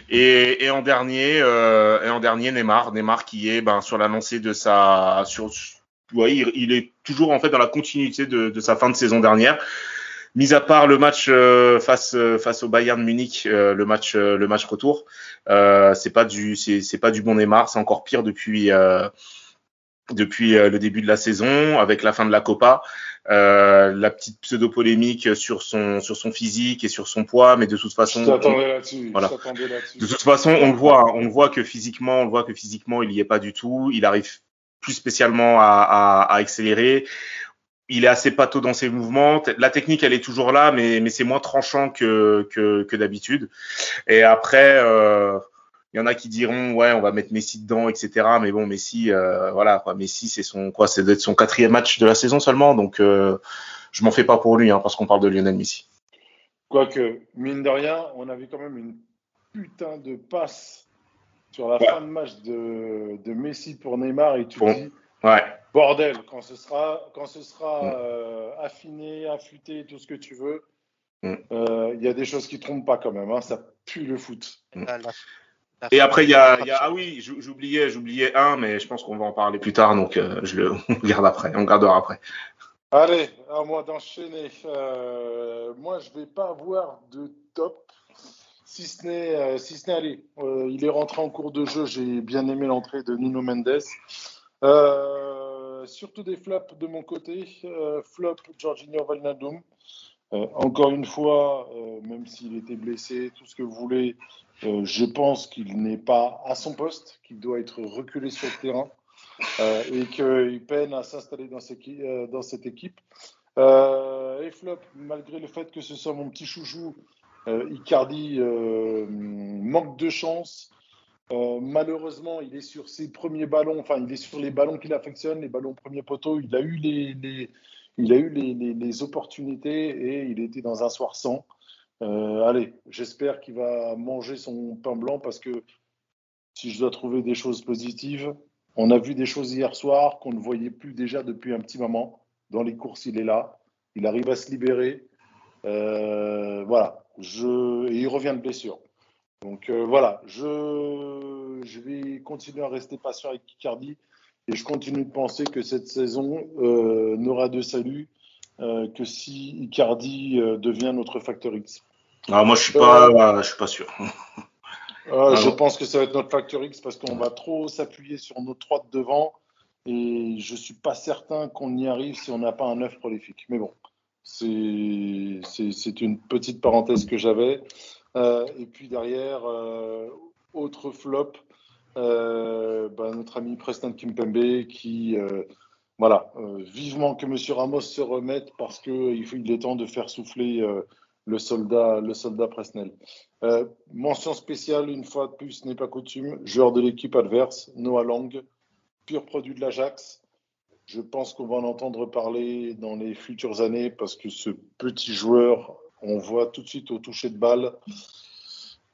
Speaker 5: Et, et en dernier, euh, et en dernier Neymar, Neymar qui est ben, sur la lancée de sa, sur, ouais, il, il est toujours en fait dans la continuité de, de sa fin de saison dernière. Mis à part le match euh, face euh, face au Bayern Munich, euh, le match euh, le match retour, euh, c'est pas du c'est c'est pas du bon Neymar, c'est encore pire depuis euh, depuis le début de la saison, avec la fin de la Copa, euh, la petite pseudo polémique sur son sur son physique et sur son poids, mais de toute façon,
Speaker 2: là-dessus.
Speaker 5: Voilà. de toute façon, on le voit, hein, on le voit que physiquement, on le voit que physiquement, il y est pas du tout. Il arrive plus spécialement à, à, à accélérer. Il est assez pâteau dans ses mouvements. La technique, elle est toujours là, mais, mais c'est moins tranchant que, que, que d'habitude. Et après, euh, il y en a qui diront, ouais, on va mettre Messi dedans, etc. Mais bon, Messi, euh, voilà, quoi. Messi, c'est son, quoi, c'est d'être son quatrième match de la saison seulement. Donc, euh, je m'en fais pas pour lui, hein, parce qu'on parle de Lionel Messi.
Speaker 2: Quoique, mine de rien, on avait quand même une putain de passe sur la
Speaker 5: Ouais.
Speaker 2: fin de match de, de Messi pour Neymar et tu
Speaker 5: Bon.
Speaker 2: dis,
Speaker 5: Ouais.
Speaker 2: bordel, quand ce sera, quand ce sera
Speaker 5: Mm.
Speaker 2: euh, affiné, affûté, tout ce que tu veux,
Speaker 5: Mm.
Speaker 2: euh, il y a des choses qui trompent pas quand même. hein, ça pue le foot.
Speaker 3: La, la-
Speaker 5: Et après, il y a, il y a ah oui, j'ou- j'oubliais, j'oubliais un, mais je pense qu'on va en parler plus tard, donc euh, je le [laughs] on garde après, on gardera après.
Speaker 2: Allez, à moi d'enchaîner. Euh, moi, je vais pas avoir de top, si ce n'est, euh, si ce n'est, allez, euh, il est rentré en cours de jeu. J'ai bien aimé l'entrée de Nuno Mendes. Euh, surtout des flops de mon côté. Euh, flop Jorginho Wijnaldum. Euh, encore une fois, même s'il était blessé, tout ce que vous voulez, je pense qu'il n'est pas à son poste, qu'il doit être reculé sur le terrain et qu'il peine à s'installer dans, dans cette équipe. Et flop, malgré le fait que ce soit mon petit chouchou, Icardi manque de chance. Euh, malheureusement, il est sur ses premiers ballons, enfin, il est sur les ballons qu'il affectionne, les ballons premier poteau. Il a eu les, il a eu les opportunités et il était dans un soir sans. Euh, allez, j'espère qu'il va manger son pain blanc parce que si je dois trouver des choses positives, on a vu des choses hier soir qu'on ne voyait plus déjà depuis un petit moment. Dans les courses, il est là. Il arrive à se libérer. Euh, voilà. Je... Et il revient de blessure. Donc euh, voilà, je... je vais continuer à rester patient avec Icardi et je continue de penser que cette saison euh, n'aura de salut euh, que si Icardi devient notre facteur X.
Speaker 5: Alors moi, je suis pas, je suis pas sûr. [laughs] Ah
Speaker 2: je pense que ça va être notre facteur X parce qu'on va trop s'appuyer sur nos trois de devant et je suis pas certain qu'on y arrive si on n'a pas un œuf prolifique. Mais bon, c'est une petite parenthèse que j'avais. Euh, et puis derrière, euh, autre flop, euh, bah, notre ami Preston Kimpembe qui, voilà, vivement que Monsieur Ramos se remette parce qu'il est temps de faire souffler le soldat, le soldat mention spéciale, une fois de plus, n'est pas coutume, joueur de l'équipe adverse, Noah Lang, pur produit de l'Ajax. Je pense qu'on va en entendre parler dans les futures années parce que ce petit joueur, on voit tout de suite au toucher de balle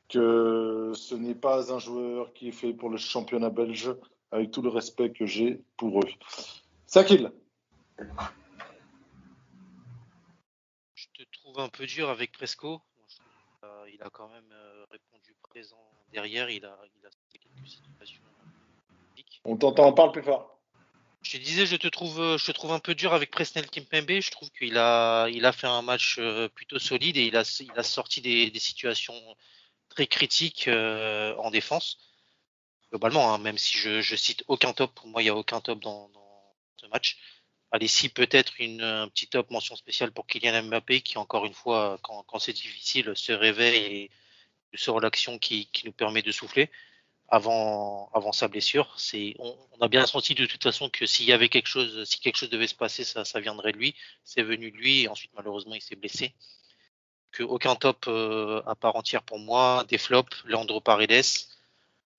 Speaker 2: que ce n'est pas un joueur qui est fait pour le championnat belge, avec tout le respect que j'ai pour eux. Sakil,
Speaker 3: Je te trouve un peu dur avec Presco. A- il a quand même euh, répondu présent derrière. Il a, il a quelques situations
Speaker 2: on t'entend, parle plus fort.
Speaker 3: Je te disais, je te trouve, euh, je te trouve un peu dur avec Presnel Kimpembe. Je trouve qu'il a, il a fait un match euh, plutôt solide et il a, il a sorti des, situations très critiques euh, en défense. Globalement, hein, même si je, je cite aucun top, pour moi, il n'y a aucun top dans, ce match. Allez, si peut-être une un petit top mention spéciale pour Kylian Mbappé, qui encore une fois, quand, quand c'est difficile, se réveille et sort l'action qui, qui nous permet de souffler avant, avant sa blessure. C'est, on, a bien senti de toute façon que s'il y avait quelque chose, si quelque chose devait se passer, ça, ça viendrait de lui. C'est venu de lui et ensuite malheureusement il s'est blessé. Que aucun top euh, à part entière pour moi. Des flops, Leandro Paredes,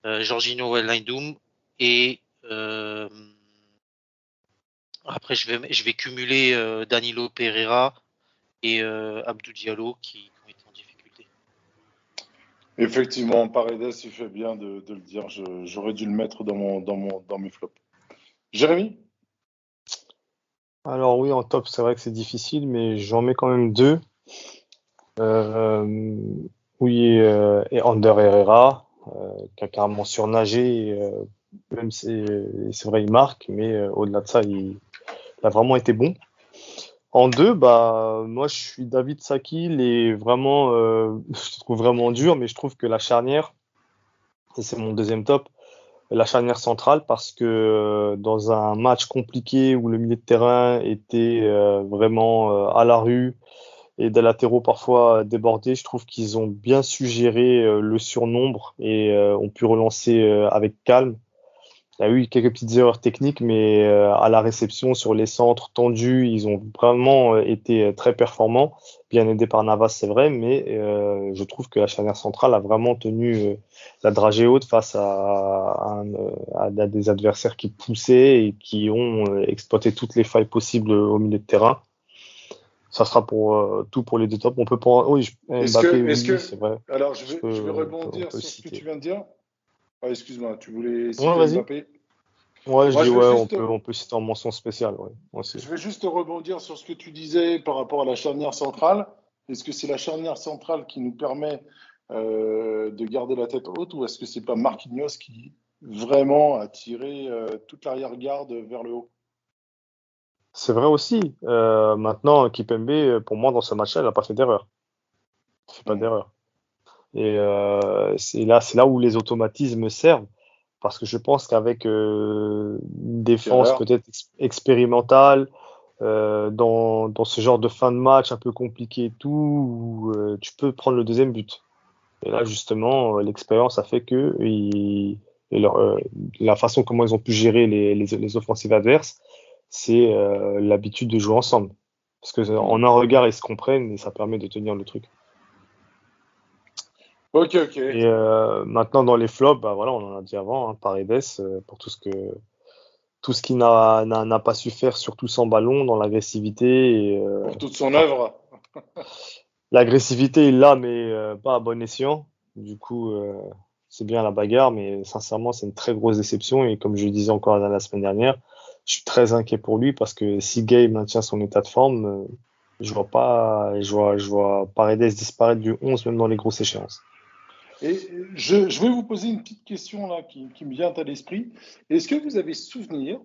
Speaker 3: euh, Jorginho et euh, après je vais je vais cumuler euh, Danilo Pereira et Abdou Diallo qui, qui ont été en difficulté.
Speaker 2: Effectivement, Paredes, il fait bien de, le dire. J'aurais dû le mettre dans, mon, dans, mon, dans mes flops. Jérémy?
Speaker 4: Alors oui, en top, c'est vrai que c'est difficile, mais j'en mets quand même deux. Euh, oui, euh, et Ander Herrera, euh, qui a carrément surnagé, même si c'est vrai, il marque, mais au-delà de ça, il a vraiment été bon. En deux, bah, moi, je suis David Sakil et vraiment, euh, [laughs] je trouve vraiment dur, mais je trouve que la charnière, et c'est mon deuxième top, la charnière centrale parce que euh, dans un match compliqué où le milieu de terrain était euh, vraiment euh, à la rue et des latéraux parfois débordés, je trouve qu'ils ont bien su gérer euh, le surnombre et ont pu relancer avec calme. Il y a eu quelques petites erreurs techniques, mais euh, à la réception, sur les centres tendus, ils ont vraiment euh, été très performants, bien aidés par Navas, c'est vrai, mais euh, je trouve que la charnière centrale a vraiment tenu euh, la dragée haute face à, à euh, à des adversaires qui poussaient et qui ont euh, exploité toutes les failles possibles au milieu de terrain. Ça sera pour euh, tout pour les deux tops. On peut prendre. Oui, je-
Speaker 2: Est-ce
Speaker 4: Mbappé,
Speaker 2: que-
Speaker 4: oui,
Speaker 2: est-ce que-
Speaker 4: vrai.
Speaker 2: Alors, je vais,
Speaker 4: Je peux-
Speaker 2: je vais rebondir sur ce que tu viens de dire. Ah, excuse-moi, tu voulais citer
Speaker 4: Ouais, vas-y.
Speaker 2: Mbappé?
Speaker 4: Ouais, je
Speaker 2: Moi,
Speaker 4: dis
Speaker 2: je
Speaker 4: ouais,
Speaker 2: juste-
Speaker 4: on peut, on peut citer en mention spéciale. Ouais.
Speaker 2: Je vais juste rebondir sur ce que tu disais par rapport à la charnière centrale. Est-ce que c'est la charnière centrale qui nous permet euh, de garder la tête haute ou est-ce que c'est pas Marquinhos qui vraiment a tiré euh, toute l'arrière-garde vers le haut?
Speaker 4: C'est vrai aussi. Euh, maintenant, Kipembe, pour moi, dans ce match-là, il n'a pas fait d'erreur. Il fait pas
Speaker 2: Mm.
Speaker 4: d'erreur. Et euh, c'est là, c'est là où les automatismes servent. Parce que je pense qu'avec euh, une défense peut-être ex- expérimentale, euh, dans, dans ce genre de fin de match un peu compliqué et tout, où, euh, tu peux prendre le deuxième but. Et là, justement, l'expérience a fait que ils- et leur, la façon comment ils ont pu gérer les, les, les offensives adverses, c'est l'habitude de jouer ensemble. Parce que en un regard, ils se comprennent et ça permet de tenir le truc.
Speaker 2: Ok, ok.
Speaker 4: Et euh, maintenant, dans les flops, bah voilà, on en a dit avant, hein, Paredes, euh, pour tout ce que tout ce qu'il n'a pas su faire, surtout sans ballon, dans l'agressivité. Euh,
Speaker 2: Pour toute son œuvre. [laughs]
Speaker 4: L'agressivité, il l'a, mais pas à bon escient. Du coup, c'est bien la bagarre, mais sincèrement, c'est une très grosse déception. Et comme je le disais encore la, semaine dernière, je suis très inquiet pour lui parce que si Gay maintient son état de forme, je vois pas, je vois, je vois Paredes disparaître du 11 même dans les grosses échéances.
Speaker 2: Je, je vais vous poser une petite question là qui, me vient à l'esprit. Est-ce que vous avez souvenir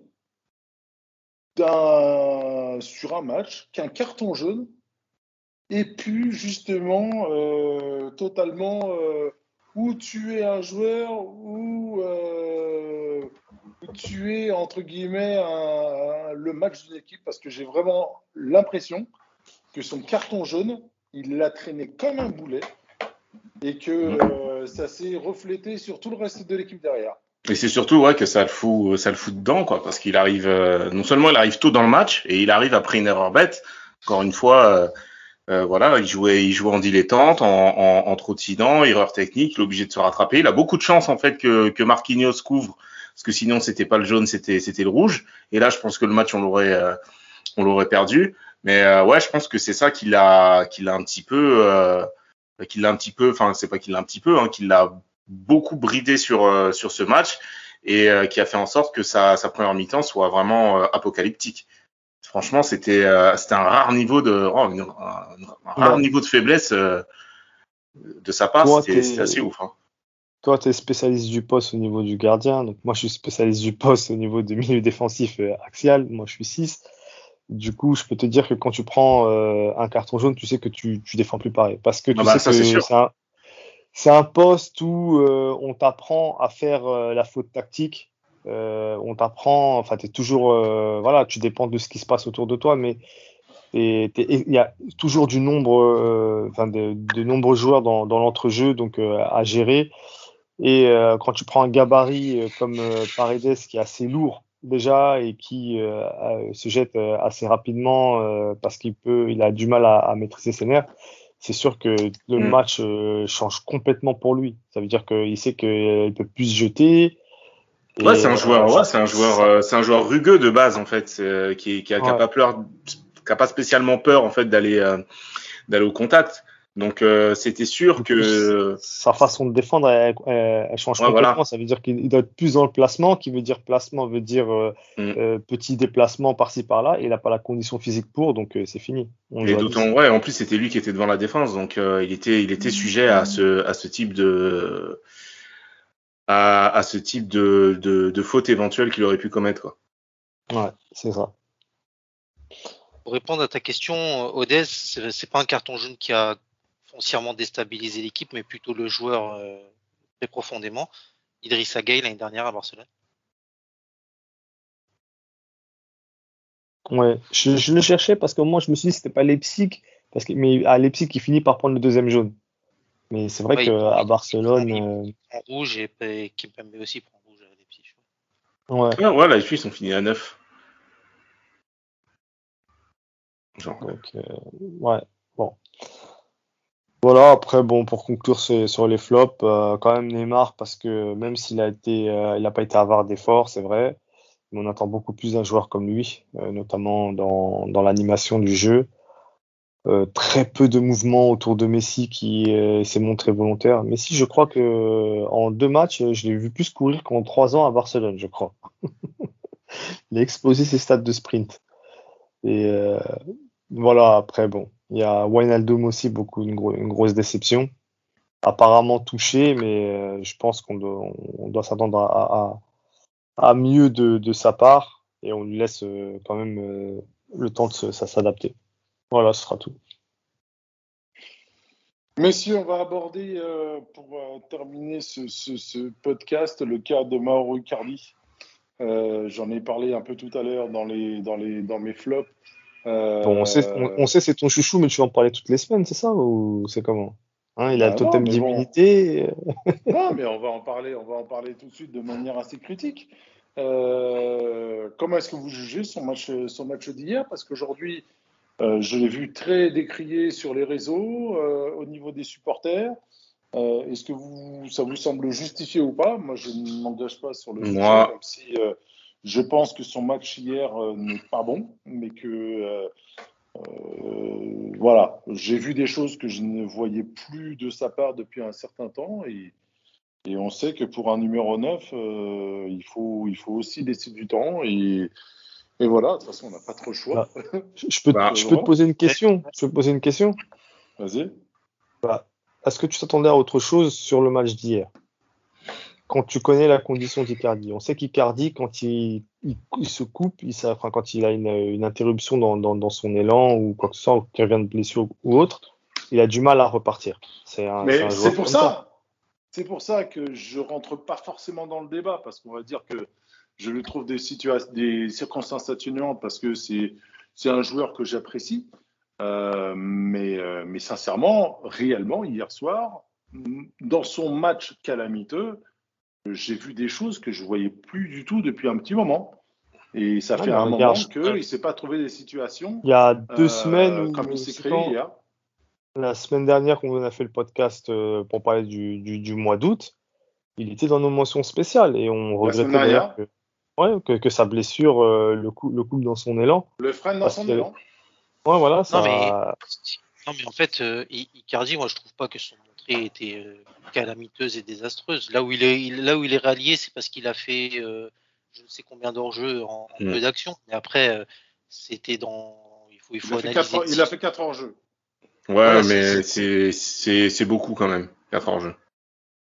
Speaker 2: sur un match qu'un carton jaune ait pu justement euh, totalement euh, ou tuer un joueur ou, euh, tuer entre guillemets le match d'une équipe? Parce que j'ai vraiment l'impression que son carton jaune il l'a traîné comme un boulet et que euh, ça s'est reflété sur tout le reste de l'équipe derrière.
Speaker 5: Et c'est surtout ouais que ça le fout, ça le fout dedans quoi, parce qu'il arrive, euh, non seulement il arrive tôt dans le match et il arrive après une erreur bête. Encore une fois, euh, euh, voilà, il jouait, il jouait en dilettante, en, en, en trottinant, erreur technique, il est obligé de se rattraper. Il a beaucoup de chance en fait que, que Marquinhos couvre, parce que sinon c'était pas le jaune, c'était c'était le rouge. Et là, je pense que le match on l'aurait, euh, on l'aurait perdu. Mais euh, ouais, je pense que c'est ça qui l'a, qui l'a un petit peu, euh, qui l'a un petit peu, enfin c'est pas qu'il l'a un petit peu, hein, qui l'a beaucoup bridé sur euh, sur ce match et euh, qui a fait en sorte que sa, sa première mi-temps soit vraiment euh, apocalyptique. Franchement, c'était c'était un rare niveau de oh, une- un, un rare niveau de faiblesse de sa part. C'était assez ouf. Hein.
Speaker 4: Toi, tu es spécialiste du poste au niveau du gardien. Donc, moi, je suis spécialiste du poste au niveau du milieu défensif axial. Moi, je suis 6. Du coup, je peux te dire que quand tu prends euh, un carton jaune, tu sais que tu, tu défends plus pareil. Parce que tu
Speaker 5: Ah bah,
Speaker 4: sais
Speaker 5: ça,
Speaker 4: que
Speaker 5: c'est
Speaker 4: un, c'est un poste où euh, on t'apprend à faire euh, la faute tactique. On t'apprend, enfin, tu toujours, voilà, tu dépends de ce qui se passe autour de toi, mais il y a toujours du nombre, enfin, de, de nombreux joueurs dans, dans l'entrejeu, donc à gérer. Et quand tu prends un gabarit comme Paredes qui est assez lourd déjà et qui euh, euh, se jette euh, assez rapidement euh, parce qu'il peut, il a du mal à, à maîtriser ses nerfs, c'est sûr que le
Speaker 5: Mm.
Speaker 4: match euh, change complètement pour lui. Ça veut dire qu'il sait qu'il peut plus se jeter. Et,
Speaker 5: Ouais, c'est un joueur,
Speaker 4: euh,
Speaker 5: ouais, c'est un joueur, euh, c'est un joueur rugueux de base en fait, qui, qui, a, qui a
Speaker 4: Ouais.
Speaker 5: pas peur, qui a pas spécialement peur en fait d'aller euh, d'aller au contact. Donc euh, c'était sûr que
Speaker 4: sa façon de défendre, elle, elle- elle change
Speaker 5: Ouais,
Speaker 4: complètement.
Speaker 5: voilà.
Speaker 4: Ça veut dire qu'il doit être plus dans le placement, qui veut dire placement veut dire euh,
Speaker 5: Mm.
Speaker 4: euh, petit déplacement par-ci par-là. Et il n'a pas la condition physique pour, donc euh, c'est fini. On
Speaker 5: Et d'autant,
Speaker 4: 10.
Speaker 5: ouais, en plus c'était lui qui était devant la défense, donc euh, il était, il était sujet à ce, à ce type de, à, à ce type de, de, de faute éventuelle qu'il aurait pu commettre. Quoi.
Speaker 4: Ouais, c'est ça.
Speaker 3: Pour répondre à ta question, Odez, c'est c'est pas un carton jaune qui a foncièrement déstabilisé l'équipe, mais plutôt le joueur euh, très profondément. Idrissa Gueye l'année dernière à Barcelone.
Speaker 4: Ouais, je, je le cherchais parce que moi je me suis dit que c'était pas Leipzig, parce que mais à Leipzig il finit par prendre le deuxième jaune. Mais c'est vrai
Speaker 3: Ouais,
Speaker 4: que
Speaker 3: il-
Speaker 4: à
Speaker 3: il-
Speaker 4: Barcelone,
Speaker 3: il-
Speaker 4: euh,
Speaker 3: En rouge et, et Kimpembe aussi prend rouge à Leipzig.
Speaker 4: ouais.
Speaker 5: Ouais, ouais, là, ils sont finis à 9. Genre,
Speaker 4: Donc, euh, ouais. Voilà, après, bon, pour conclure sur, les flops, euh, quand même Neymar, parce que même s'il a été, euh, n'a pas été avare d'efforts, c'est vrai, mais on attend beaucoup plus d'un joueur comme lui, euh, notamment dans, l'animation du jeu. Très peu de mouvements autour de Messi qui s'est montré volontaire. Messi, je crois que en deux matchs, je l'ai vu plus courir qu'en trois ans à Barcelone, je crois. [laughs] Il a explosé ses stats de sprint. Et voilà, après, bon, il y a Wijnaldum aussi, beaucoup, une, gro- une grosse déception. apparemment touché, mais euh, je pense qu'on doit, doit s'attendre à, mieux de, sa part et on lui laisse euh, quand même euh, le temps de s'adapter. Voilà, ce sera tout.
Speaker 2: Messieurs, on va aborder pour terminer ce, podcast le cas de Mauro Icardi. J'en ai parlé un peu tout à l'heure dans, les, dans, les, dans mes flops.
Speaker 4: Bon, on sait, on, on sait c'est ton chouchou, mais tu vas en parler toutes les semaines, c'est ça ou c'est comment? Hein, il a le ah totem d'immunité. [laughs]
Speaker 2: non, mais on va en parler, on va en parler tout de suite de manière assez critique. Euh, comment est-ce que vous jugez son match, son match d'hier? Parce qu'aujourd'hui, euh, je l'ai vu très décrié sur les réseaux, euh, au niveau des supporters. Euh, est-ce que vous, ça vous semble justifié ou pas? Moi, je ne m'engage pas sur le sujet, même si euh, je pense que son match hier n'est pas bon, mais que euh, voilà, j'ai vu des choses que je ne voyais plus de sa part depuis un certain temps et, et on sait que pour un numéro 9, euh, il, faut, il faut aussi laisser du temps et, et voilà, de toute façon, on n'a pas trop le choix.
Speaker 4: Bah, je, peux, bah, je peux te poser une question. Je peux te poser une question.
Speaker 2: Vas-y.
Speaker 4: Bah, Est-ce que tu t'attendais à autre chose sur le match d'hier? Quand tu connais la condition d'Icardi. On sait qu'Icardi, quand il, il, il, se coupe, il, enfin, quand il a une, une interruption dans, dans, dans, son élan ou quoi que ce soit, ou qu'il revient de blessure ou autre, il a du mal à repartir.
Speaker 2: C'est Mais c'est pour ça. C'est pour ça que je rentre pas forcément dans le débat parce qu'on va dire que je lui trouve des, des circonstances atténuantes parce que c'est c'est un joueur que j'apprécie. Euh, mais, euh, mais sincèrement, réellement, hier soir, dans son match calamiteux, j'ai vu des choses que je voyais plus du tout depuis un petit moment. Et ça fait un moment qu'il ne s'est pas trouvé des situations.
Speaker 4: Il y a deux euh, semaines,
Speaker 2: comme il s'est créé hier.
Speaker 4: La semaine dernière, quand on a fait le podcast euh, pour parler du, du, du mois d'août, il était dans nos mentions spéciales et on regrettait que, ouais, que, que, sa blessure euh, le, coup, le coupe dans son élan.
Speaker 2: Le freine dans son élan.
Speaker 4: Ouais, voilà. Ça...
Speaker 3: Non, mais, non, mais en fait, euh, Icardi, moi, je trouve pas que son était euh, calamiteuse et désastreuse. Là où il est, là où il est rallié, c'est parce qu'il a fait euh, je ne sais combien d'enjeux en, en mm. peu d'action. Mais après, euh, c'était dans. Il faut, il faut
Speaker 2: il, a quatre, il a fait 4 enjeux.
Speaker 5: Ouais, voilà, mais c'est beaucoup quand même, 4 enjeux.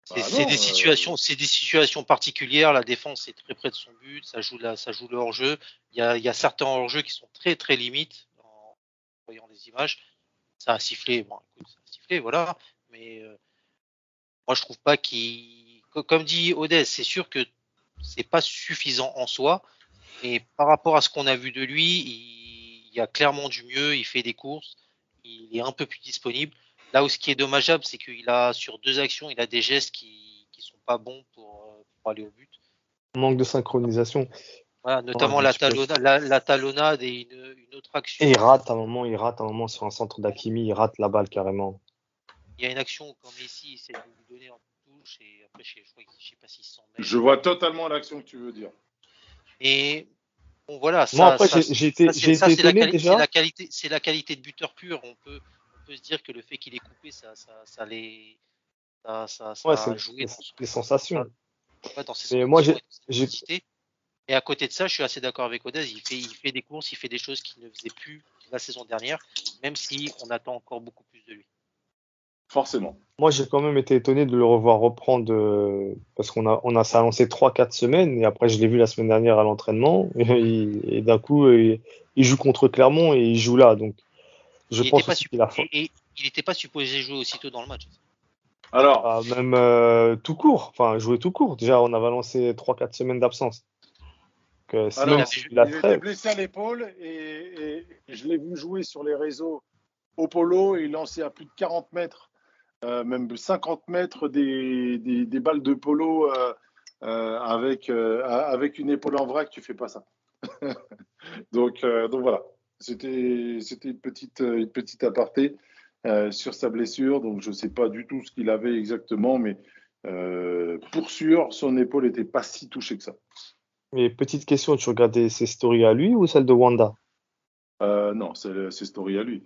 Speaker 3: C'est bah des situations, c'est des situations particulières. La défense est très près de son but, ça joue la, ça joue le hors jeu. Il y a, il y a certains hors jeux qui sont très très limites en voyant les images. Ça a sifflé, bon, écoute, ça a sifflé, voilà mais euh, moi je trouve pas qu'il, comme dit Odès, c'est sûr que c'est pas suffisant en soi, et par rapport à ce qu'on a vu de lui, il, y a clairement du mieux, il fait des courses, il est un peu plus disponible. Là où ce qui est dommageable, c'est qu'il a sur deux actions, il a des gestes qui qui sont pas bons pour, euh, pour aller au but.
Speaker 4: Manque de synchronisation.
Speaker 3: Voilà, notamment ouais, la, talonnade, la, la, talonnade et une, une, autre action.
Speaker 4: Et il rate un moment, il rate un moment sur un centre d'Akimi, il rate la balle carrément
Speaker 3: il y a une action quand Messi essaie de lui donner en touche et après je, je, je sais pas s'il s'en met.
Speaker 2: Je vois totalement l'action que tu veux dire.
Speaker 3: Et bon voilà, ça,
Speaker 4: Moi après j'ai été, j'ai été étonné
Speaker 3: la,
Speaker 4: déjà.
Speaker 3: C'est la qualité, c'est la qualité de buteur pur. On peut, on peut se dire que le fait qu'il ait coupé, ça, ça, ça les, ça, ça, ça
Speaker 4: ouais,
Speaker 3: a joué
Speaker 4: dans les sensations.
Speaker 3: Ouais, dans ses
Speaker 4: Et moi j'ai,
Speaker 3: et à côté de ça, je suis assez d'accord avec Odez. Il fait, il fait des courses, il fait des choses qu'il ne faisait plus la saison dernière, même si on attend encore beaucoup plus de lui.
Speaker 2: Forcément.
Speaker 4: Moi, j'ai quand même été étonné de le revoir reprendre euh, parce qu'on a, on a annoncé 3-4 semaines et après, je l'ai vu la semaine dernière à l'entraînement [laughs] et, et d'un coup, il, il, joue contre Clermont et il joue là. Donc, je il pense qu'il a
Speaker 3: Et il n'était pas supposé jouer aussitôt dans le match.
Speaker 2: Alors,
Speaker 4: ah, même euh, tout court, enfin, jouer tout court. Déjà, on avait annoncé 3-4 semaines d'absence.
Speaker 2: Euh, Alors, il, il était blessé à l'épaule et, et, je l'ai vu jouer sur les réseaux au polo et lançait à plus de 40 mètres même 50 mètres des, des, des, balles de polo euh, euh, avec, euh, avec une épaule en vrac, tu fais pas ça. [laughs] donc, euh, donc voilà, c'était une petite, une petite aparté sur sa blessure. Donc je ne sais pas du tout ce qu'il avait exactement, mais pour sûr, son épaule n'était pas si touchée que ça.
Speaker 4: Mais petite question, tu regardais ses stories à lui ou celle de Wanda?
Speaker 2: Non, c'est ses stories à lui.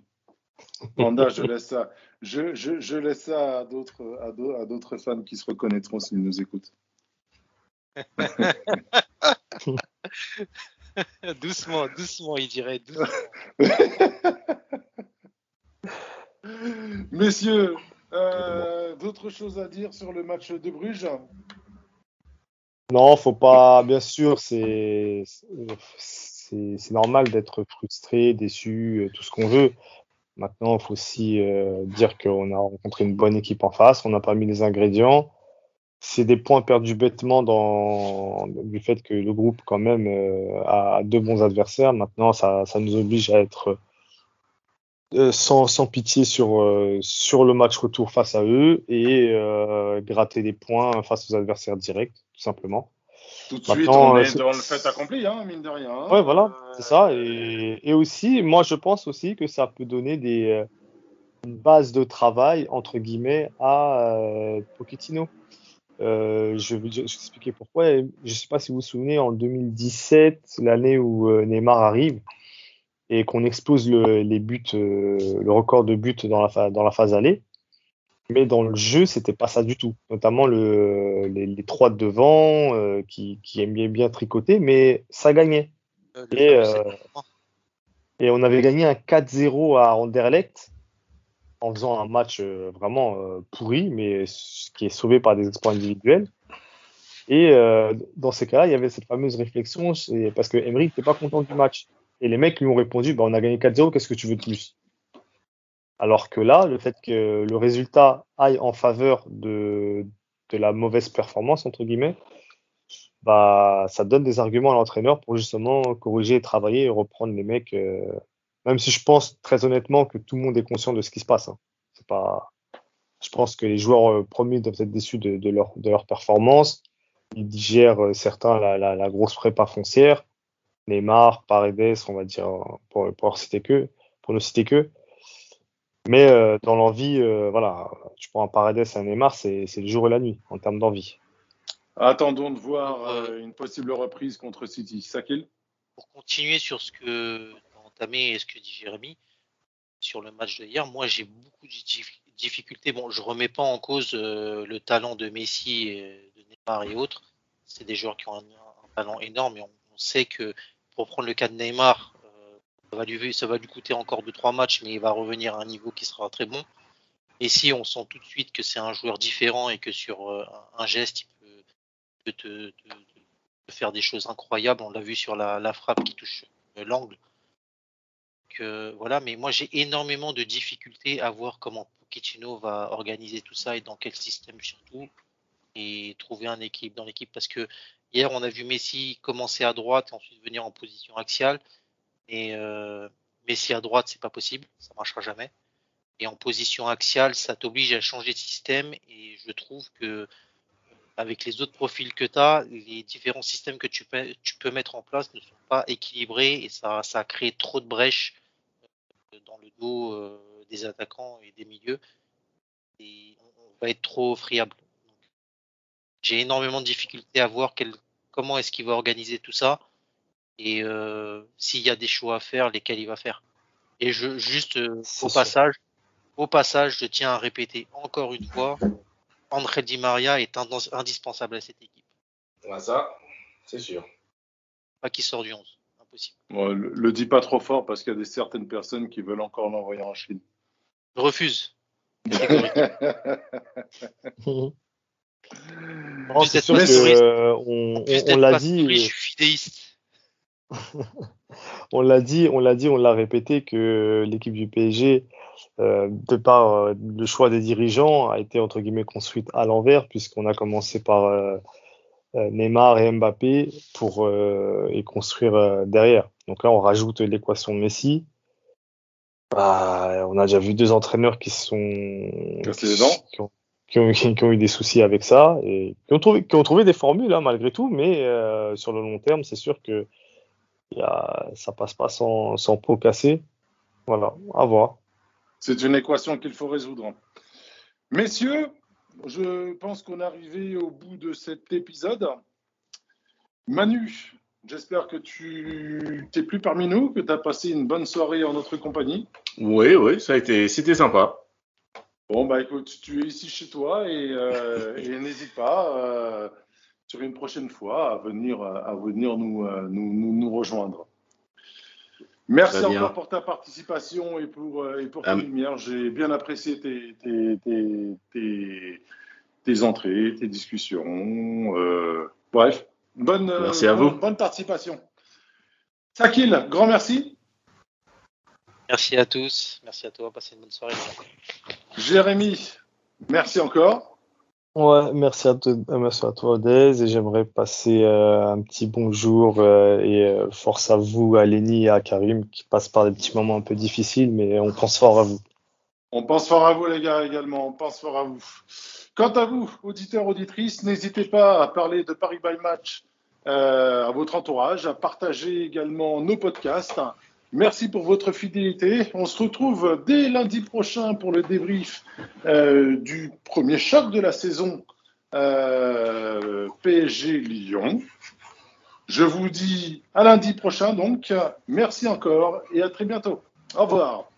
Speaker 2: [laughs] Wanda, je laisse ça, je, je, je laisse ça à d'autres, à d'autres fans qui se reconnaîtront s'ils nous écoutent. [laughs]
Speaker 3: doucement, doucement, il dirait. Doucement. [laughs]
Speaker 2: Messieurs, euh, d'autres choses à dire sur le match de Bruges?
Speaker 4: Non, faut pas. Bien sûr, c'est c'est normal d'être frustré, déçu, tout ce qu'on veut. Maintenant, il faut aussi euh, dire qu'on a rencontré une bonne équipe en face, on n'a pas mis les ingrédients. C'est des points perdus bêtement dans du fait que le groupe quand même euh, a deux bons adversaires. Maintenant, ça, ça nous oblige à être euh, sans, sans, pitié sur, euh, sur le match retour face à eux et euh, gratter des points face aux adversaires directs, tout simplement.
Speaker 2: Tout de suite, on est dans le fait accompli, hein, mine de rien. Hein.
Speaker 4: Ouais, voilà, c'est ça. Et, et, aussi, moi, je pense aussi que ça peut donner des, une base de travail, entre guillemets, à euh, Pochettino. Euh, je vais expliquer pourquoi. Je ne sais pas si vous vous souvenez, en 2017, l'année où Neymar arrive, et qu'on explose le, les buts, euh, le record de buts dans la, dans la phase aller. Mais dans le jeu, c'était pas ça du tout. Notamment le, les, les trois de devant euh, qui, qui aimaient bien tricoter, mais ça gagnait. Euh, et, et, on avait gagné un 4-0 à Anderlecht en faisant un match vraiment pourri, mais qui est sauvé par des exploits individuels. Et dans ces cas-là, il y avait cette fameuse réflexion, parce que Emery n'était pas content du match. Et les mecs lui ont répondu, bah, on a gagné 4-0, qu'est-ce que tu veux de plus? Alors que là, le fait que le résultat aille en faveur de, de la mauvaise performance, entre guillemets, bah, ça donne des arguments à l'entraîneur pour justement corriger, travailler et reprendre les mecs. Euh, même si je pense très honnêtement que tout le monde est conscient de ce qui se passe. Hein. C'est pas. Je pense que les joueurs euh, premiers doivent être déçus de, leur, de leur performance. Ils digèrent euh, certains la grosse prépa foncière. Neymar, Paredes, on va dire, pour, pour, citer que, pour ne citer que. Mais euh, dans l'envie, euh, voilà, tu prends un Paredes et un Neymar, c'est le jour et la nuit en termes d'envie.
Speaker 2: Attendons de voir euh, une possible reprise contre City. Sakil?
Speaker 3: Pour continuer sur ce que tu as entamé et ce que dit Jérémy, sur le match de hier, moi j'ai beaucoup de difficultés. Bon, je remets pas en cause le talent de Messi, et de Neymar et autres. C'est des joueurs qui ont un, un talent énorme et on, on sait que pour prendre le cas de Neymar, euh, ça, va lui, coûter encore 2-3 matchs, mais il va revenir à un niveau qui sera très bon. Et si on sent tout de suite que c'est un joueur différent et que sur euh, un geste, il peut, te, faire des choses incroyables, on l'a vu sur la, frappe qui touche euh, l'angle. voilà, mais moi j'ai énormément de difficultés à voir comment Pochettino va organiser tout ça et dans quel système surtout et trouver un équipe dans l'équipe parce que Hier, on a vu Messi commencer à droite et ensuite venir en position axiale. Et euh, Messi à droite, c'est pas possible, ça marchera jamais. Et en position axiale, ça t'oblige à changer de système. Et je trouve que avec les autres profils que tu as, les différents systèmes que tu peux, tu peux mettre en place ne sont pas équilibrés et ça, ça a créé trop de brèches euh, dans le dos euh, des attaquants et des milieux. Et on va être trop friable. J'ai énormément de difficultés à voir quel, comment est-ce qu'il va organiser tout ça et euh, s'il y a des choix à faire, lesquels il va faire. Et je juste euh, au passage, au passage, je tiens à répéter encore une fois, André Di Maria est indispensable à cette équipe.
Speaker 5: Ouais, ça, c'est sûr.
Speaker 3: Pas qu'il sort du 11, impossible.
Speaker 2: Bon, le, le, dis pas trop fort parce qu'il y a des certaines personnes qui veulent encore l'envoyer en Chine.
Speaker 3: Je refuse. [laughs]
Speaker 4: Non, c'est sûr que, euh, on, on, on l'a dit.
Speaker 3: Je suis fidéiste. [laughs]
Speaker 4: on l'a dit, on l'a dit, on l'a répété que l'équipe du PSG, euh, de par euh, le choix des dirigeants, a été entre guillemets construite à l'envers puisqu'on a commencé par euh, Neymar et Mbappé pour et construire derrière. Donc là, on rajoute l'équation Messi. Bah, on a déjà vu deux entraîneurs qui sont
Speaker 2: qui, qui, ont,
Speaker 4: qui ont, qui ont, eu des soucis avec ça et qui ont trouvé, qui ont trouvé des formules hein, malgré tout, mais sur le long terme, c'est sûr que y a, ça passe pas sans, sans pot cassé. Voilà, à voir.
Speaker 2: C'est une équation qu'il faut résoudre. Messieurs, je pense qu'on est arrivé au bout de cet épisode. Manu, j'espère que tu n'es plus parmi nous, que tu as passé une bonne soirée en notre compagnie.
Speaker 5: Oui, oui, ça a été, c'était sympa.
Speaker 2: Bon, bah écoute, tu es ici chez toi et, euh, et n'hésite pas euh, sur une prochaine fois à venir, à venir nous, nous, nous, nous rejoindre. Merci encore pour ta participation et pour, euh, et pour ta lumière. J'ai bien apprécié tes, tes, tes, tes- tes entrées, tes discussions. euh, bref, bonne, euh,
Speaker 5: Merci à
Speaker 2: bonne,
Speaker 5: vous.
Speaker 2: bonne participation. Sakil, grand merci.
Speaker 3: Merci à tous. Merci à toi. Passez une bonne soirée.
Speaker 2: Jérémy, merci encore.
Speaker 4: Ouais, merci à, toi- euh, merci à toi, Odez, et j'aimerais passer euh, un petit bonjour euh, et force à vous, à Lenny et à Karim, qui passent par des petits moments un peu difficiles, mais on pense fort à vous.
Speaker 2: On pense fort à vous, les gars, également. On pense fort à vous. Quant à vous, auditeurs, auditrices, n'hésitez pas à parler de Paris by Match à votre entourage, à partager également nos podcasts. Merci pour votre fidélité. On se retrouve dès lundi prochain pour le débrief euh, du premier choc de la saison euh, PSG Lyon. Je vous dis à lundi prochain donc. Merci encore et à très bientôt. Au revoir.